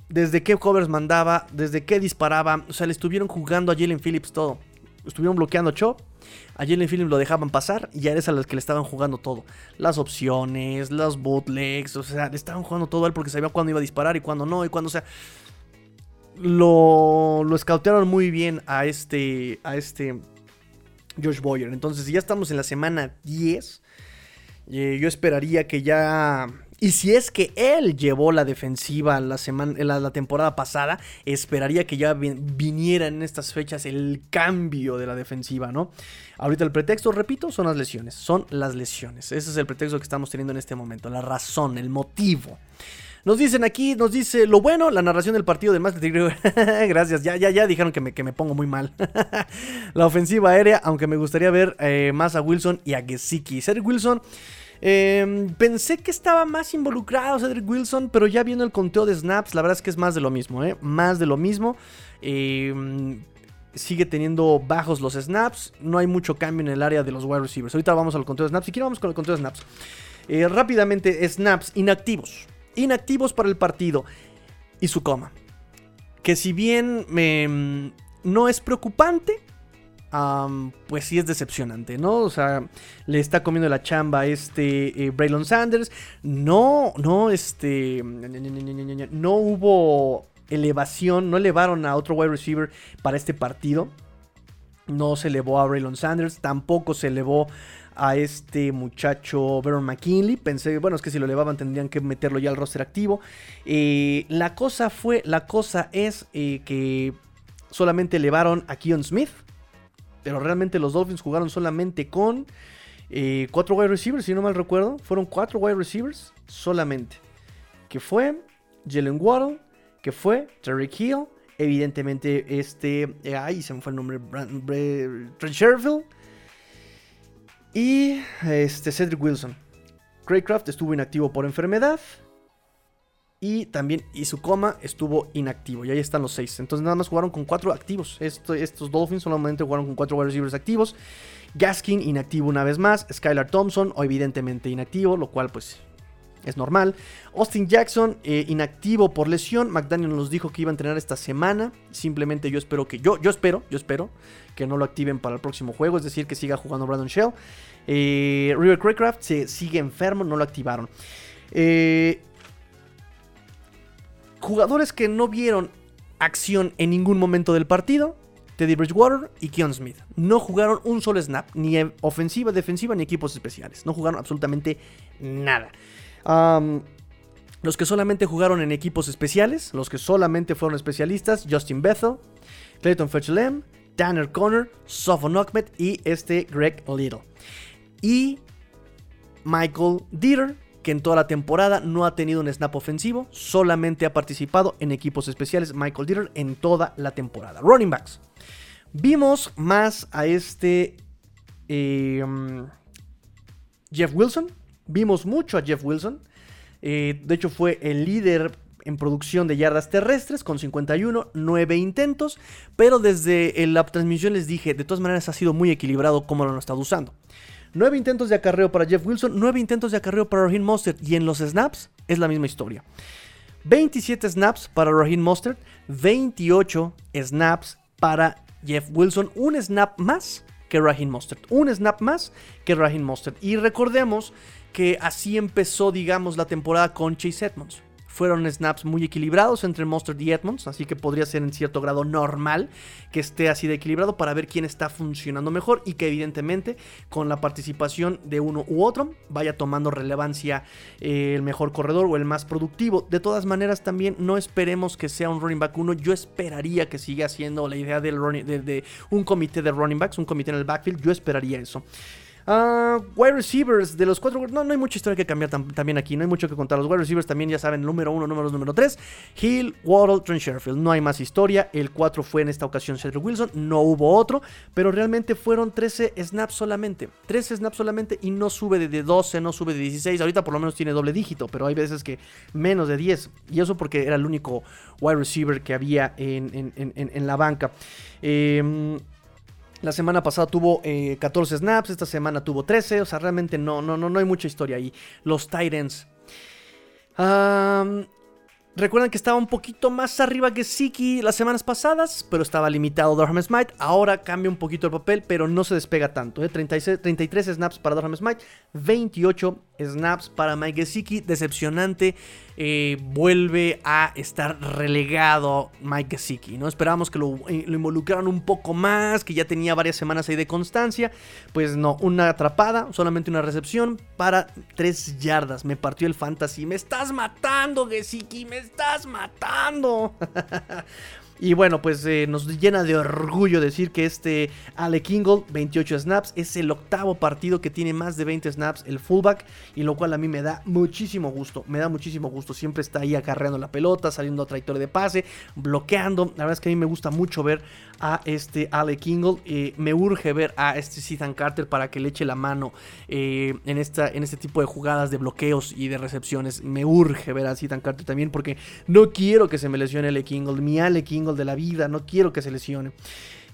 Desde qué covers mandaba, desde qué disparaba. O sea, le estuvieron jugando a Jalen Phillips todo. Estuvieron bloqueando a Chop. A Jalen Phillips lo dejaban pasar y ya eres a las que le estaban jugando todo. Las opciones, los bootlegs. O sea, le estaban jugando todo a él porque sabía cuándo iba a disparar y cuándo no. Y cuándo, o sea. Lo, lo scoutearon muy bien a este. A este Josh Boyer. Entonces, ya estamos en la semana 10, eh, yo esperaría que ya... Y si es que él llevó la defensiva la, semana, la, temporada pasada, esperaría que ya viniera en estas fechas el cambio de la defensiva, ¿no? Ahorita el pretexto, repito, son las lesiones. Son las lesiones. Ese es el pretexto que estamos teniendo en este momento. La razón, el motivo. Nos dicen aquí, nos dice lo bueno, la narración del partido de más Gracias, ya, ya, ya dijeron que me, que me pongo muy mal. la ofensiva aérea, aunque me gustaría ver eh, más a Wilson y a Gesicki. Cedric Wilson. Em, pensé que estaba más involucrado Cedric Wilson, pero ya viendo el conteo de snaps, la verdad es que es más de lo mismo, ¿eh? Más de lo mismo. Em, sigue teniendo bajos los snaps. No hay mucho cambio en el área de los wide receivers. Ahorita vamos al conteo de snaps. Si quiero, vamos con el conteo de snaps. Eh, rápidamente, snaps inactivos inactivos para el partido. Y su coma. Que si bien no es preocupante, pues sí es decepcionante, ¿no? O sea, le está comiendo la chamba a este eh, Braylon Sanders. No, no, este. No hubo elevación, no elevaron a otro wide receiver para este partido. No se elevó a Braylon Sanders, tampoco se elevó a este muchacho Baron McKinley. Pensé, bueno, es que si lo elevaban tendrían que meterlo ya al roster activo. Eh, la cosa fue, la cosa es eh, que solamente elevaron a Keon Smith. Pero realmente los Dolphins jugaron solamente con eh, cuatro wide receivers, si no mal recuerdo. Fueron cuatro wide receivers solamente. Que fue Jalen Waddle, que fue Terry Hill. Evidentemente, este. ay, se me fue el nombre. Sherfield y este, Cedric Wilson. Craycraft estuvo inactivo por enfermedad. Y también Izukoma estuvo inactivo. Y ahí están los seis. Entonces nada más jugaron con cuatro activos. estos Dolphins solamente jugaron con cuatro wide receivers activos. Gaskin inactivo una vez más. Skylar Thompson, evidentemente inactivo. Lo cual pues es normal. Austin Jackson, eh, inactivo por lesión. McDaniel nos dijo que iba a entrenar esta semana. Simplemente yo espero que. Yo, yo espero, yo espero que no lo activen para el próximo juego, es decir, que siga jugando Brandon Shell. Eh, River Craycraft se sigue enfermo, no lo activaron. Eh, jugadores que no vieron acción en ningún momento del partido. Teddy Bridgewater y Keon Smith. No jugaron un solo snap, ni ofensiva, defensiva, ni equipos especiales. No jugaron absolutamente nada. Los que solamente jugaron en equipos especiales, los que solamente fueron especialistas, Justin Bethel, Clayton Fetchlem, Tanner Connor, Sofon Ahmed y este Greg Little. Y Michael Dieter, que en toda la temporada no ha tenido un snap ofensivo, solamente ha participado en equipos especiales. Michael Dieter en toda la temporada. Running backs. Vimos más a este em, Jeff Wilson. Vimos mucho a Jeff Wilson. Eh, de hecho, fue el líder en producción de yardas terrestres con 51, 9 intentos, pero desde la transmisión les dije, de todas maneras ha sido muy equilibrado como lo han estado usando. 9 intentos de acarreo para Jeff Wilson, 9 intentos de acarreo para Raheem Mostert y en los snaps es la misma historia. 27 snaps para Raheem Mostert, 28 snaps para Jeff Wilson, un snap más que Raheem Mostert, un snap más que Raheem Mostert. Y recordemos que así empezó, digamos, la temporada con Chase Edmonds. Fueron snaps muy equilibrados entre Monster y Edmonds, así que podría ser en cierto grado normal que esté así de equilibrado para ver quién está funcionando mejor y que evidentemente con la participación de uno u otro vaya tomando relevancia eh, el mejor corredor o el más productivo. De todas maneras también no esperemos que sea un running back uno, yo esperaría que siga siendo la idea del de un comité de running backs, un comité en el backfield, yo esperaría eso. Uh, wide receivers de los cuatro. No, no hay mucha historia que cambiar también aquí. No hay mucho que contar. Los wide receivers también ya saben: número uno, número dos, número tres. Hill, Waddle, Trent Sherfield. No hay más historia. El 4 fue en esta ocasión Cedric Wilson. No hubo otro. Pero realmente fueron 13 snaps solamente. 13 snaps solamente. Y no sube de 12, no sube de 16. Ahorita por lo menos tiene doble dígito. Pero hay veces que menos de 10. Y eso porque era el único wide receiver que había en, en la banca. Eh. La semana pasada tuvo 14 eh, snaps, esta semana tuvo 13, o sea, realmente no, no, no, no hay mucha historia ahí. Los Titans. Recuerdan que estaba un poquito más arriba que Siki las semanas pasadas, pero estaba limitado Durham Smite. Ahora cambia un poquito el papel, pero no se despega tanto. ¿eh? 33 snaps para Durham Smite, 28 snaps para Mike Gesicki. Decepcionante. Eh, vuelve a estar relegado Mike Gesicki. ¿no? Esperábamos que lo, eh, lo, involucraran un poco más, que ya tenía varias semanas ahí de constancia. Pues no, una atrapada, solamente una recepción para 3 yardas. Me partió el fantasy. Me estás matando, Gesicki, me estás matando. Y bueno, pues eh, nos llena de orgullo decir que este Ale Kingle, 28 snaps, es el octavo partido que tiene más de 20 snaps el fullback, y lo cual a mí me da muchísimo gusto, me da muchísimo gusto. Siempre está ahí acarreando la pelota, saliendo a trayectoria de pase, bloqueando. La verdad es que a mí me gusta mucho ver a este Ale Kingle. Eh, me urge ver a este Ethan Carter para que le eche la mano eh, en, esta, en este tipo de jugadas de bloqueos y de recepciones. Me urge ver a Ethan Carter también porque no quiero que se me lesione Ale Kingle, mi Ale Kingle de la vida, no quiero que se lesione.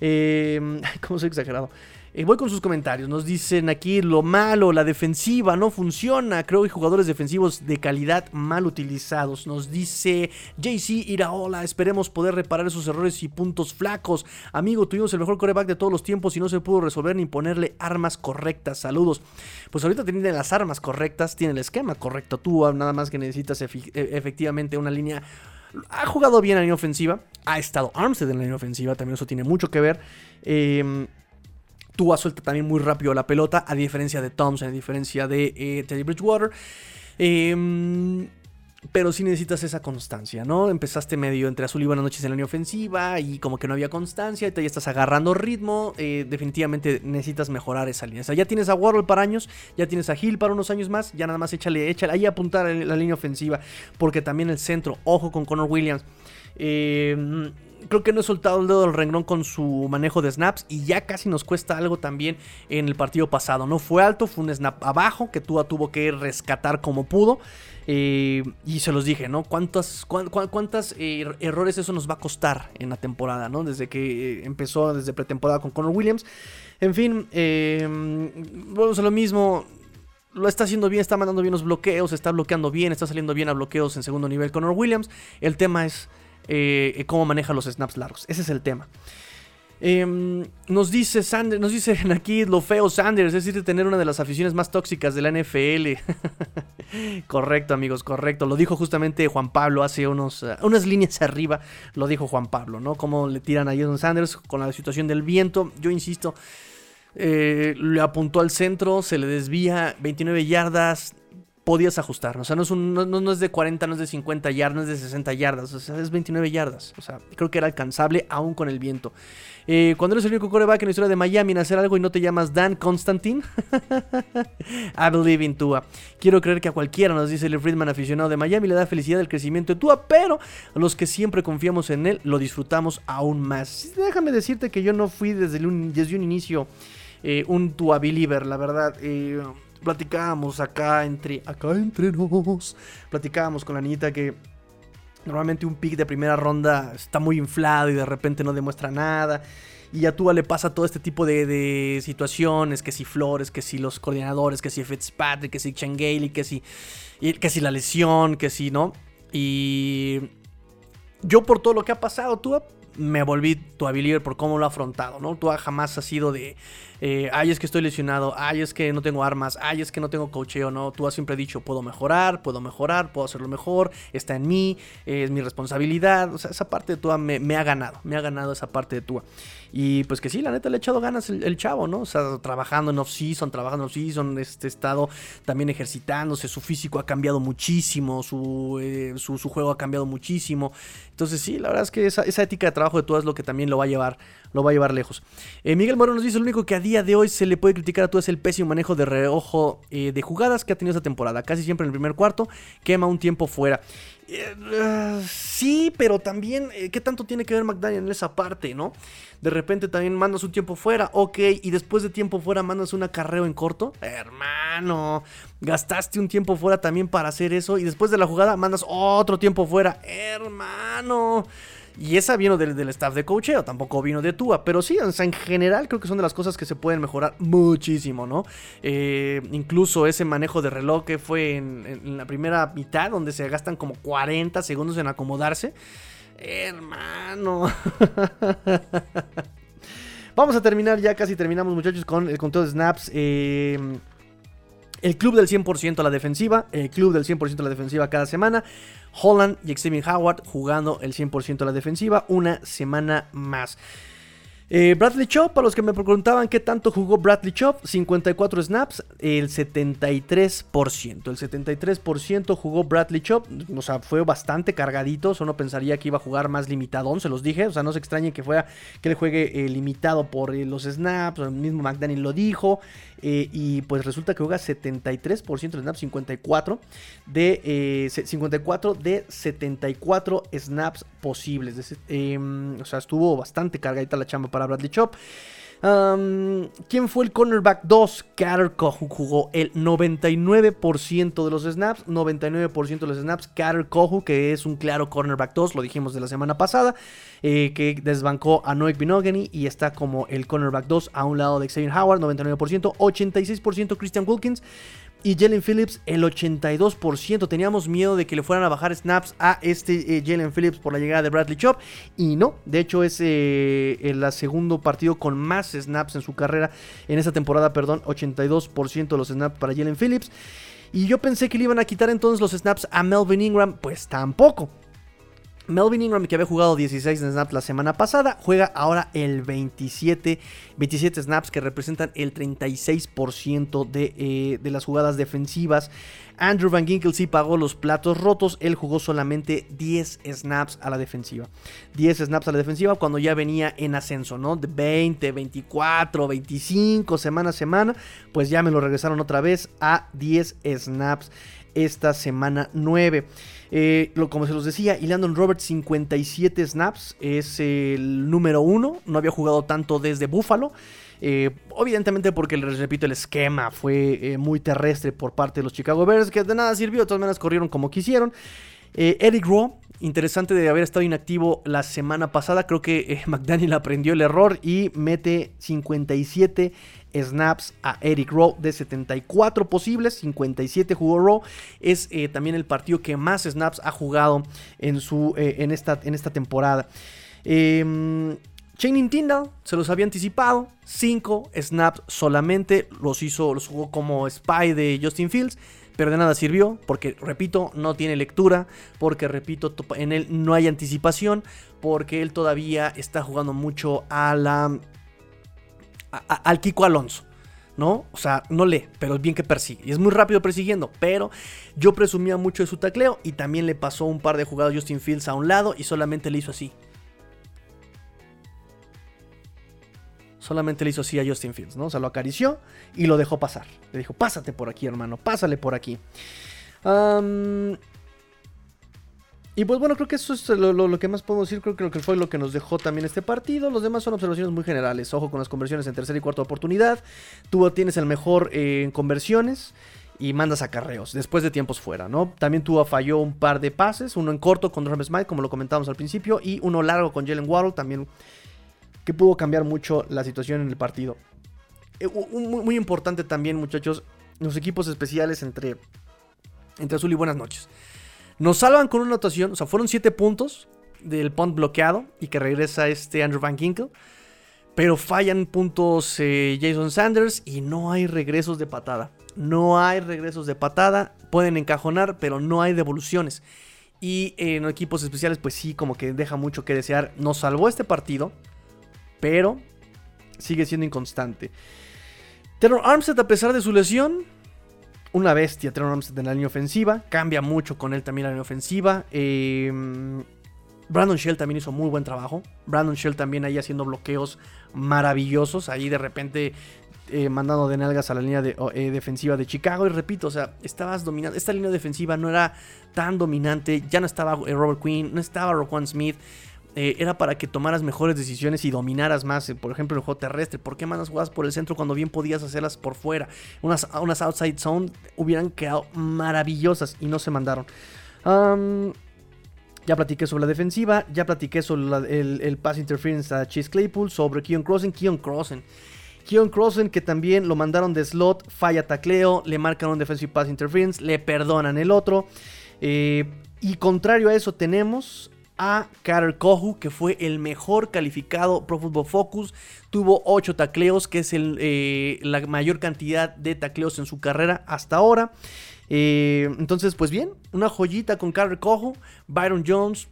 Eh, ¿Cómo soy exagerado? Eh, voy con sus comentarios. Nos dicen aquí lo malo, la defensiva no funciona. Creo que jugadores defensivos de calidad mal utilizados. Nos dice JC Iraola. Esperemos poder reparar esos errores y puntos flacos. Amigo, tuvimos el mejor coreback de todos los tiempos y no se pudo resolver ni ponerle armas correctas. Saludos. Pues ahorita tienen las armas correctas, tiene el esquema correcto. Tú nada más que necesitas e, efectivamente una línea ha jugado bien en la línea ofensiva. Ha estado Armstead en la línea ofensiva. También eso tiene mucho que ver. Eh, Tua suelta también muy rápido la pelota, a diferencia de Thompson, a diferencia de eh, Teddy Bridgewater. Em, pero sí necesitas esa constancia, ¿no? Empezaste medio entre azul y buenas noches en la línea ofensiva y como que no había constancia, y ya estás agarrando ritmo, eh, definitivamente necesitas mejorar esa línea. O sea, ya tienes a Warhol para años, ya tienes a Hill para unos años más, ya nada más échale, échale, ahí apuntar la línea ofensiva, porque también el centro, ojo con Connor Williams. Eh, creo que no he soltado el dedo del renglón con su manejo de snaps y ya casi nos cuesta algo también en el partido pasado. No fue alto, fue un snap abajo que Tua tuvo que rescatar como pudo. Eh, y se los dije, ¿no? ¿Cuántos cuántas eh, errores eso nos va a costar en la temporada, ¿no? Desde que eh, empezó, desde pretemporada con Conor Williams. En fin, vamos a lo mismo lo está haciendo bien, está mandando bien los bloqueos, está bloqueando bien, está saliendo bien a bloqueos en segundo nivel Conor Williams. El tema es eh, cómo maneja los snaps largos. Ese es el tema. Em, nos dice Sanders, nos dicen aquí lo feo Sanders, es decir, tener una de las aficiones más tóxicas de la NFL. correcto, amigos, correcto. Lo dijo justamente Juan Pablo hace unos, uh, unas líneas arriba. Lo dijo Juan Pablo, ¿no? Cómo le tiran a Jason Sanders con la situación del viento. Yo insisto, eh, le apuntó al centro, se le desvía 29 yardas podías ajustar. O sea, no es, de 40, no es de 50 yardas, no es de 60 yardas. O sea, es 29 yardas. O sea, creo que era alcanzable aún con el viento. Eh, cuando eres el único coreback en la historia de Miami en hacer algo y no te llamas Dan Constantine, I believe in Tua. Quiero creer que a cualquiera, nos dice el Friedman aficionado de Miami, le da felicidad el crecimiento de Tua, pero los que siempre confiamos en él lo disfrutamos aún más. Déjame decirte que yo no fui desde, un, desde un inicio eh, un Tua believer, la verdad. Eh, platicábamos acá entre, acá entre nos, platicábamos con la niñita que normalmente un pick de primera ronda está muy inflado y de repente no demuestra nada. Y a Tua le pasa todo este tipo de, situaciones, que si Flores, que si los coordinadores, que si Fitzpatrick, que si Changeli, que si, que si la lesión, que si, ¿no? Y yo por todo lo que ha pasado, Tua me volví Tua believer por cómo lo ha afrontado, ¿no? Tua jamás ha sido de eh, ay, es que estoy lesionado, ay, es que no tengo armas, ay, es que no tengo cocheo, no, tú has siempre dicho, puedo mejorar, puedo mejorar, puedo hacerlo mejor, está en mí, es mi responsabilidad, o sea, esa parte de Tua me, ha ganado, me ha ganado esa parte de Tua. Y pues que sí, la neta le ha echado ganas el, chavo, ¿no? O sea, trabajando en off-season, trabajando en off-season, este estado también ejercitándose, su físico ha cambiado muchísimo, su, eh, su, juego ha cambiado muchísimo. Entonces sí, la verdad es que esa, ética de trabajo de Tua es lo que también lo va a llevar, lo va a llevar lejos. Eh, Miguel Moreno nos dice, lo único que a día de hoy se le puede criticar a Tua es el pésimo manejo de reojo eh, de jugadas que ha tenido esta temporada. Casi siempre en el primer cuarto quema un tiempo fuera. Eh, sí, pero también, eh, ¿qué tanto tiene que ver McDaniel en esa parte, no? De repente también mandas un tiempo fuera, ok, y después de tiempo fuera mandas un acarreo en corto. Hermano, gastaste un tiempo fuera también para hacer eso, y después de la jugada mandas otro tiempo fuera. Hermano. Y esa vino del, staff de coacheo, tampoco vino de Tua. Pero sí, en general creo que son de las cosas que se pueden mejorar muchísimo, ¿no? Eh, incluso ese manejo de reloj que fue en, la primera mitad, donde se gastan como 40 segundos en acomodarse. Hermano. Vamos a terminar, ya casi terminamos muchachos con el conteo de snaps. Eh, el club del 100% a la defensiva, el club del 100% a la defensiva cada semana. Holland y Xavier Howard jugando el 100% a la defensiva una semana más. Eh, Bradley Chop, para los que me preguntaban qué tanto jugó Bradley Chop, 54 snaps, el 73%. El 73% jugó Bradley Chop, o sea, fue bastante cargadito. Uno pensaría que iba a jugar más limitado, se los dije. O sea, no se extrañen que fuera que él juegue eh, limitado por eh, los snaps. El mismo McDaniel lo dijo. Y pues resulta que juega 73% de snaps, 54 de 54 de 74 snaps posibles. Em, o sea, estuvo bastante cargadita la chamba para Bradley Chop. ¿Quién fue el cornerback 2? Carter Kohu jugó el 99% de los snaps. 99% de los snaps. Carter Kohu, que es un claro cornerback 2, lo dijimos de la semana pasada, eh, que desbancó a Noek Binogany y está como el cornerback 2 a un lado de Xavier Howard, 99%. 86% Christian Wilkins. Y Jalen Phillips, el 82%. Teníamos miedo de que le fueran a bajar snaps a este eh, Jalen Phillips por la llegada de Bradley Chop. Y no, de hecho es eh, el segundo partido con más snaps en su carrera. En esta temporada, perdón, 82% de los snaps para Jalen Phillips. Y yo pensé que le iban a quitar entonces los snaps a Melvin Ingram. Pues tampoco. Melvin Ingram, que había jugado 16 snaps la semana pasada, juega ahora el 27, 27 snaps que representan el 36% de, eh, de las jugadas defensivas. Andrew Van Ginkel sí pagó los platos rotos, él jugó solamente 10 snaps a la defensiva. 10 snaps a la defensiva cuando ya venía en ascenso, ¿no? De 20, 24, 25 semana a semana, pues ya me lo regresaron otra vez a 10 snaps esta semana 9. Eh, como se los decía, y Landon Roberts 57 snaps, es el número uno, no había jugado tanto desde Buffalo. Eh, evidentemente porque les repito el esquema fue eh, muy terrestre por parte de los Chicago Bears que de nada sirvió, de todas maneras corrieron como quisieron. Eric Rowe, interesante de haber estado inactivo la semana pasada, creo que McDaniel aprendió el error y mete 57 snaps a Eric Rowe de 74 posibles, 57 jugó Rowe. Es eh, también el partido que más snaps ha jugado en, su, eh, en, esta, en esta temporada. Eh, Channing Tyndall se los había anticipado, 5 snaps solamente, los hizo, los jugó como spy de Justin Fields, pero de nada sirvió, porque repito, no tiene lectura, porque repito, en él no hay anticipación, porque él todavía está jugando mucho a la al Kiko Alonso. ¿no? O sea, no lee, pero es bien que persigue. Y es muy rápido persiguiendo, pero yo presumía mucho de su tacleo y también le pasó un par de jugadas Justin Fields a un lado y solamente le hizo así. Solamente le hizo así a Justin Fields, ¿no? O sea, lo acarició y lo dejó pasar. Le dijo, pásate por aquí, hermano, pásale por aquí. Y pues bueno, creo que eso es lo, que más podemos decir. Creo que lo que fue lo que nos dejó también este partido. Los demás son observaciones muy generales. Ojo con las conversiones en tercera y cuarta oportunidad. Tú tienes el mejor eh, en conversiones y mandas a carreos después de tiempos fuera, ¿no? También tuvo falló un par de pases, uno en corto con Durham Smite, como lo comentábamos al principio, y uno largo con Jalen Waddle, también que pudo cambiar mucho la situación en el partido. Eh, muy, importante también, muchachos, los equipos especiales entre, entre azul y buenas noches. Nos salvan con una anotación, o sea, fueron 7 puntos del punt bloqueado y que regresa este Andrew Van Ginkel. Pero fallan puntos eh, Jason Sanders y no hay regresos de patada. No hay regresos de patada. Pueden encajonar, pero no hay devoluciones. Y en equipos especiales, pues sí, como que deja mucho que desear. Nos salvó este partido, pero sigue siendo inconstante. Terror Armstead, a pesar de su lesión, una bestia Trevor Armstead en la línea ofensiva. Cambia mucho con él también la línea ofensiva. Em, Brandon Shell también hizo muy buen trabajo. Brandon Shell también ahí haciendo bloqueos maravillosos. Ahí de repente eh, mandando de nalgas a la línea eh, defensiva de Chicago. Y repito, o sea, estabas dominando. Esta línea defensiva no era tan dominante. Ya no estaba eh, Robert Quinn, no estaba Roquan Smith. Eh, era para que tomaras mejores decisiones y dominaras más, eh, por ejemplo, el juego terrestre. ¿Por qué mandas jugadas por el centro cuando bien podías hacerlas por fuera? Unas, unas outside zone hubieran quedado maravillosas y no se mandaron. ya platiqué sobre la defensiva, ya platiqué sobre el, el, pass interference a Chase Claypool, sobre Keon Crossen, Keon Crossen. Keon Crossen que también lo mandaron de slot, falla tacleo, le marcan un defensive pass interference, le perdonan el otro. Eh, y contrario a eso tenemos a Carter Kohu, que fue el mejor calificado Pro Football Focus. Tuvo 8 tacleos, que es eh, la mayor cantidad de tacleos en su carrera hasta ahora. Eh, entonces, pues bien, una joyita con Carter Kohu. Byron Jones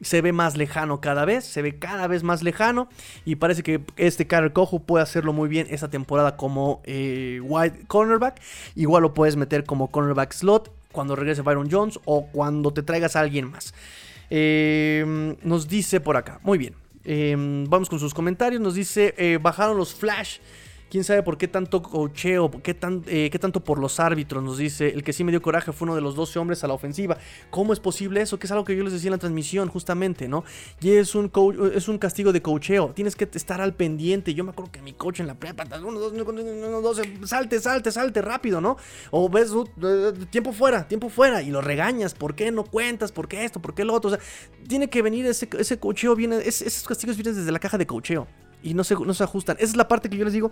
se ve más lejano cada vez, se ve cada vez más lejano. Y parece que este Carter Kohu puede hacerlo muy bien esta temporada como eh, wide cornerback. Igual lo puedes meter como cornerback slot cuando regrese Byron Jones o cuando te traigas a alguien más. Em, nos dice por acá, muy bien. Em, vamos con sus comentarios. Nos dice, eh, bajaron los flash Quién sabe por qué tanto cocheo, eh, qué tanto por los árbitros, nos dice. El que sí me dio coraje fue uno de los 12 hombres a la ofensiva. ¿Cómo es posible eso? Que es algo que yo les decía en la transmisión, justamente, ¿no? Y es un, es un castigo de cocheo. Tienes que estar al pendiente. Yo me acuerdo que mi coach en la prepa, uno, dos, uno, dos, salte, salte, salte rápido, ¿no? O ves, uh, eh, tiempo fuera, tiempo fuera. Y lo regañas. ¿Por qué no cuentas? ¿Por qué esto? ¿Por qué lo otro? O sea, tiene que venir ese, ese cocheo, viene, esos castigos vienen desde la caja de cocheo y no se, no se ajustan. Esa es la parte que yo les digo,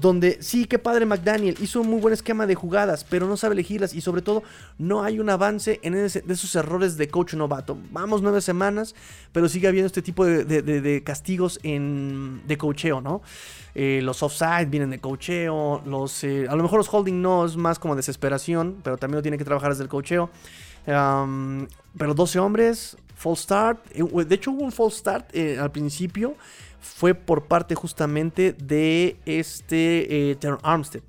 donde sí, qué padre McDaniel, hizo un muy buen esquema de jugadas, pero no sabe elegirlas y sobre todo no hay un avance en de esos errores de coach novato. Vamos nueve semanas, pero sigue habiendo este tipo de, castigos en, de coacheo, ¿no? Eh, los offside vienen de coacheo, los, eh, a lo mejor los holding no es más como desesperación, pero también lo tiene que trabajar desde el coacheo. pero 12 hombres, full start. Eh, de hecho, hubo un full start al principio fue por parte justamente de este eh, Armstead.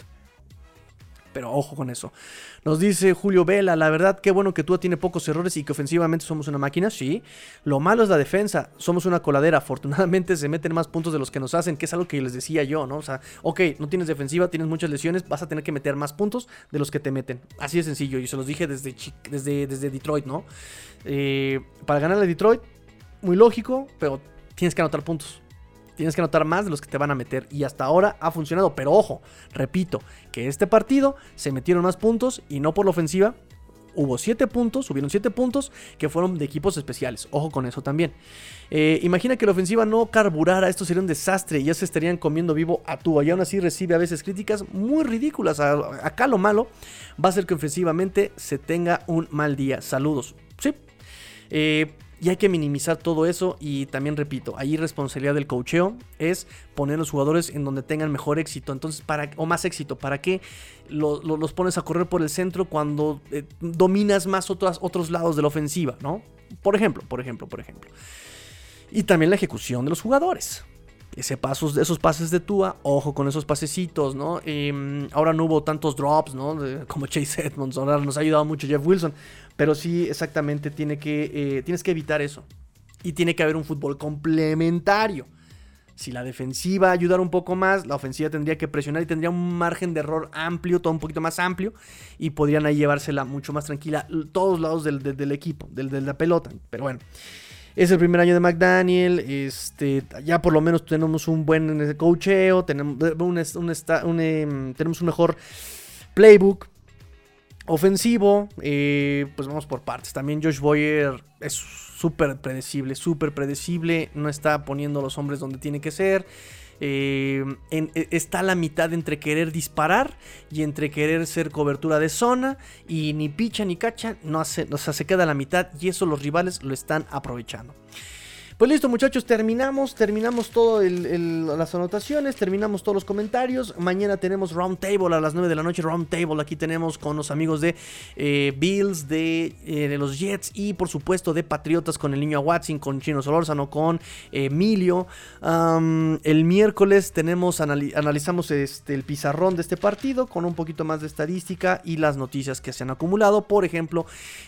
Pero ojo con eso. Nos dice Julio Vela, la verdad, qué bueno que tú tiene pocos errores y que ofensivamente somos una máquina. Sí. Lo malo es la defensa. Somos una coladera. Afortunadamente se meten más puntos de los que nos hacen, que es algo que les decía yo, ¿no? O sea, ok, no tienes defensiva, tienes muchas lesiones, vas a tener que meter más puntos de los que te meten. Así de sencillo. Y se los dije desde, desde, desde Detroit, ¿no? Eh, para ganar a Detroit, muy lógico, pero tienes que anotar puntos. Tienes que anotar más de los que te van a meter. Y hasta ahora ha funcionado. Pero ojo, repito, que este partido se metieron más puntos y no por la ofensiva. Hubo 7 puntos, subieron 7 puntos que fueron de equipos especiales. Ojo con eso también. Eh, imagina que la ofensiva no carburara, esto sería un desastre. Ya se estarían comiendo vivo a tú. Y aún así recibe a veces críticas muy ridículas. Acá lo malo va a ser que ofensivamente se tenga un mal día. Saludos. Sí. Eh, y hay que minimizar todo eso y también repito, ahí responsabilidad del cocheo es poner a los jugadores en donde tengan mejor éxito, entonces para o más éxito, ¿para qué los pones a correr por el centro cuando eh, dominas más otros, otros lados de la ofensiva, ¿no? Por ejemplo, por ejemplo, por ejemplo. Y también la ejecución de los jugadores. Ese pasos, esos pases de Tua, ojo con esos pasecitos, ¿no? Em, ahora no hubo tantos drops, ¿no? como Chase Edmonds, nos ha ayudado mucho Jeff Wilson. Pero sí, exactamente, tiene que, eh, tienes que evitar eso. Y tiene que haber un fútbol complementario. Si la defensiva ayudara un poco más, la ofensiva tendría que presionar y tendría un margen de error amplio, todo un poquito más amplio, y podrían ahí llevársela mucho más tranquila todos lados del, equipo, del, de la pelota. Pero bueno, es el primer año de McDaniel, este, ya por lo menos tenemos un buen coacheo, tenemos un, em, tenemos un mejor playbook, Ofensivo, eh, pues vamos por partes. También Josh Boyer es súper predecible, súper predecible. No está poniendo los hombres donde tiene que ser. Eh, e, está a la mitad entre querer disparar y entre querer ser cobertura de zona. Y ni picha ni cacha, no hace, o sea, se queda a la mitad y eso los rivales lo están aprovechando. Pues listo, muchachos, terminamos. Terminamos todas las anotaciones, terminamos todos los comentarios. Mañana tenemos Round Table a las 9 de la noche. Round Table aquí tenemos con los amigos de eh, Bills, eh, de, los Jets y por supuesto de Patriotas con el niño Watson, con Chino Solórzano, con Emilio. el miércoles tenemos, analizamos este, el pizarrón de este partido con un poquito más de estadística y las noticias que se han acumulado. Por ejemplo,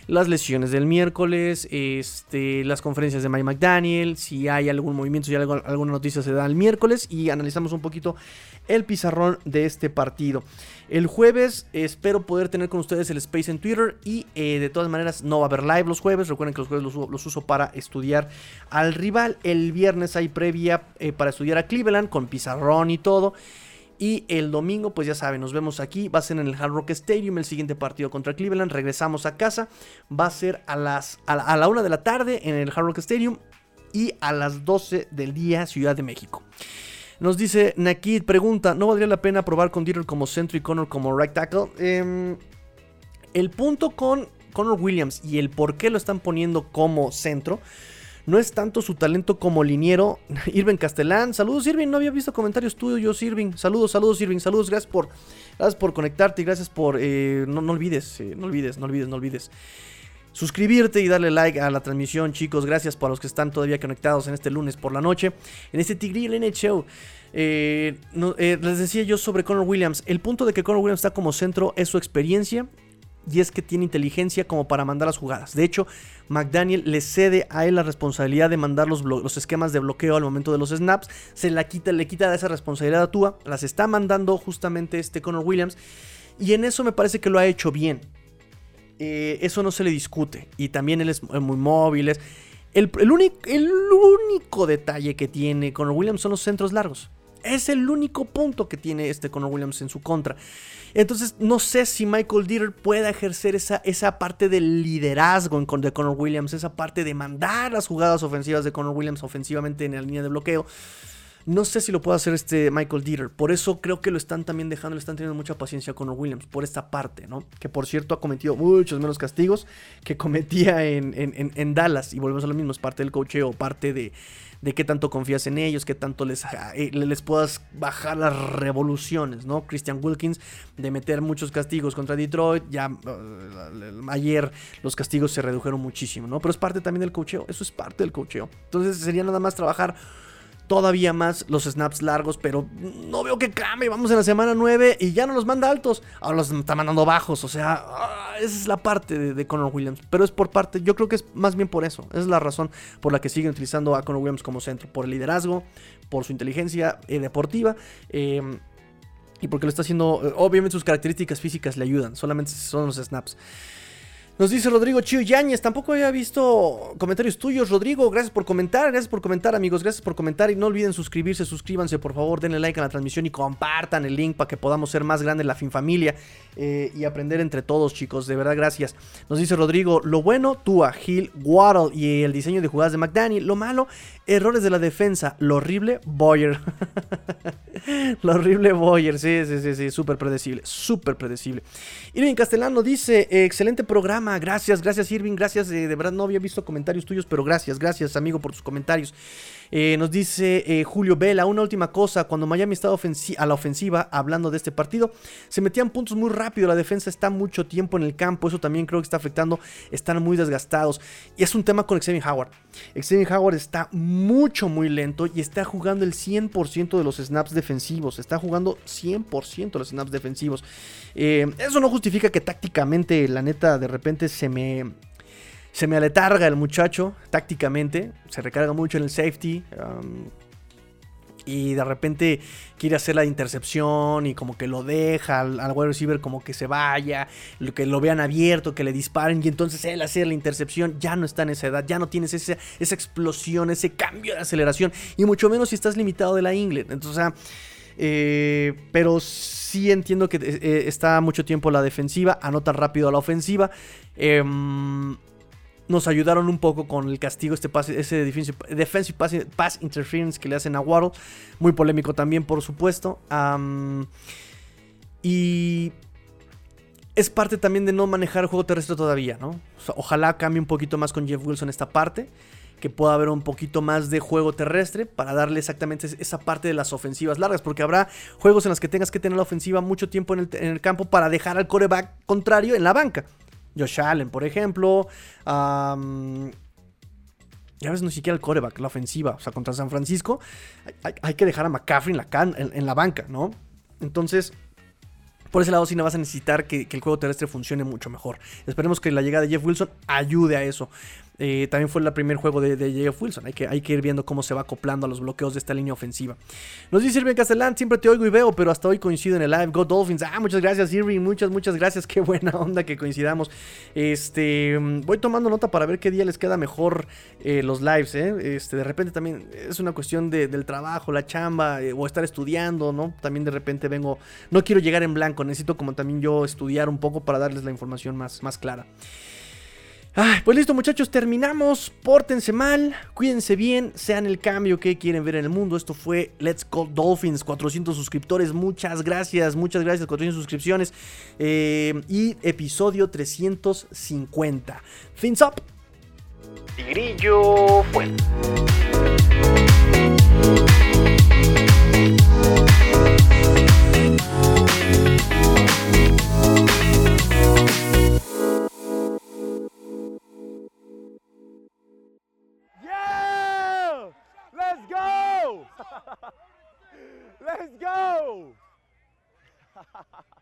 las lesiones del miércoles, este, las conferencias de Mike McDaniel si hay algún movimiento, si hay alguna noticia se da el miércoles y analizamos un poquito el pizarrón de este partido. El jueves espero poder tener con ustedes el space en Twitter y eh, de todas maneras no va a haber live los jueves, recuerden que los jueves los, uso para estudiar al rival. El viernes hay previa eh, para estudiar a Cleveland con pizarrón y todo. Y el domingo, pues ya saben, nos vemos aquí. Va a ser en el Hard Rock Stadium el siguiente partido contra Cleveland. Regresamos a casa. Va a ser a las a a la una de la tarde en el Hard Rock Stadium y a las 12 del día Ciudad de México. Nos dice Nakid, pregunta, ¿no valdría la pena probar con Dieter como centro y Connor como right tackle? Em, el punto con Connor Williams y el por qué lo están poniendo como centro no es tanto su talento como liniero. Irving Castellán, saludos Irving, no había visto comentarios tuyos, Irving. Saludos, saludos Irving, saludos, gracias por, gracias por conectarte y gracias por... Eh, no, no, olvides, eh, no olvides, no olvides, no olvides suscribirte y darle like a la transmisión, chicos. Gracias para los que están todavía conectados en este lunes por la noche. En este NH Show. Eh, eh, les decía yo sobre Conor Williams. El punto de que Conor Williams está como centro es su experiencia. y es que tiene inteligencia como para mandar las jugadas. De hecho, McDaniel le cede a él la responsabilidad de mandar los, los esquemas de bloqueo al momento de los snaps, se la quita, le quita esa responsabilidad a Tua, las está mandando justamente este Connor Williams y en eso me parece que lo ha hecho bien. Eh, eso no se le discute y también él es muy móvil. el, único, el único detalle que tiene Connor Williams son los centros largos. Es el único punto que tiene este Conor Williams en su contra. Entonces, no sé si Michael Dieter pueda ejercer esa, esa parte del liderazgo en, de Conor Williams, esa parte de mandar las jugadas ofensivas de Conor Williams ofensivamente en la línea de bloqueo. No sé si lo puede hacer este Michael Dieter. Por eso creo que lo están también dejando, le están teniendo mucha paciencia a Conor Williams por esta parte, ¿no? Que por cierto ha cometido muchos menos castigos que cometía en, en Dallas. Y volvemos a lo mismo, es parte del cocheo, parte de, de qué tanto confías en ellos, qué tanto les, eh, les puedas bajar las revoluciones, ¿no? Christian Wilkins de meter muchos castigos contra Detroit, ya uh, ayer los castigos se redujeron muchísimo, ¿no? Pero es parte también del cocheo, eso es parte del cocheo. Entonces sería nada más trabajar todavía más los snaps largos, pero no veo que cambie. Vamos en la semana 9 y ya no los manda altos, ahora los está mandando bajos. O sea, ah, esa es la parte de, Conor Williams. Pero es por parte, yo creo que es más bien por eso. Esa es la razón por la que siguen utilizando a Conor Williams como centro, por el liderazgo, por su inteligencia eh, deportiva. Eh, y porque lo está haciendo, eh, obviamente sus características físicas le ayudan, solamente son los snaps. Nos dice Rodrigo Chío Yáñez, tampoco había visto comentarios tuyos, Rodrigo, gracias por comentar, gracias por comentar amigos, gracias por comentar y no olviden suscribirse, suscríbanse por favor, denle like a la transmisión y compartan el link para que podamos ser más grandes la fin familia eh, y aprender entre todos chicos, de verdad gracias. Nos dice Rodrigo, lo bueno, Tua, Hill, Waddle y el diseño de jugadas de McDaniel, lo malo, errores de la defensa, lo horrible, Boyer. lo horrible Boyer, sí, sí, sí, sí, súper predecible, súper predecible. Irving Castellano dice, excelente programa, gracias, gracias Irving, gracias, eh, de verdad no había visto comentarios tuyos, pero gracias, gracias amigo por tus comentarios. Eh, nos dice eh, Julio Vela, una última cosa, cuando Miami estaba a la ofensiva, hablando de este partido, se metían puntos muy rápido, la defensa está mucho tiempo en el campo, eso también creo que está afectando, están muy desgastados. Y es un tema con Xavier Howard. Xavier Howard está mucho, muy lento y está jugando el 100% de los snaps defensivos, está jugando 100% de los snaps defensivos. Eh, eso no justifica que tácticamente, la neta, de repente se me se me aletarga el muchacho tácticamente, se recarga mucho en el safety. Y de repente quiere hacer la intercepción y como que lo deja al, wide receiver como que se vaya, que lo vean abierto, que le disparen y entonces él hace la intercepción, ya no está en esa edad, ya no tienes esa, esa explosión, ese cambio de aceleración y mucho menos si estás limitado de la England. Entonces, eh, pero sí entiendo que eh, está mucho tiempo la defensiva, anota rápido a la ofensiva. Eh, nos ayudaron un poco con el castigo, este pase, ese defensive, pass, interference que le hacen a Waddle. Muy polémico también, por supuesto. y es parte también de no manejar juego terrestre todavía, ¿no? ojalá cambie un poquito más con Jeff Wilson esta parte. Que pueda haber un poquito más de juego terrestre para darle exactamente esa parte de las ofensivas largas. Porque habrá juegos en los que tengas que tener la ofensiva mucho tiempo en el, en el campo para dejar al coreback contrario en la banca. Josh Allen, por ejemplo. ya ves, no siquiera el coreback, la ofensiva. O sea, contra San Francisco hay, que dejar a McCaffrey en la, en la banca, ¿no? Entonces, por ese lado sí no vas a necesitar que, el juego terrestre funcione mucho mejor. Esperemos que la llegada de Jeff Wilson ayude a eso. Eh, también fue el primer juego de, Jeff Wilson. Hay que, hay que ir viendo cómo se va acoplando a los bloqueos de esta línea ofensiva. Nos dice Irving Castellán, siempre te oigo y veo, pero hasta hoy coincido en el live. Go Dolphins. Ah, muchas gracias Irving, muchas, muchas gracias. Qué buena onda que coincidamos. Este, voy tomando nota para ver qué día les queda mejor eh, los lives. Eh. Este, de repente también es una cuestión del trabajo, la chamba o estar estudiando, ¿no? También de repente vengo, no quiero llegar en blanco, necesito como también yo estudiar un poco para darles la información más, más clara pues listo muchachos, terminamos. Pórtense mal, cuídense bien, sean el cambio que quieren ver en el mundo. Esto fue Let's Go Dolphins, 400 suscriptores. Muchas gracias, muchas gracias, 400 suscripciones. Eh, y episodio 350. Fins up. Tigrillo fue. Let's go!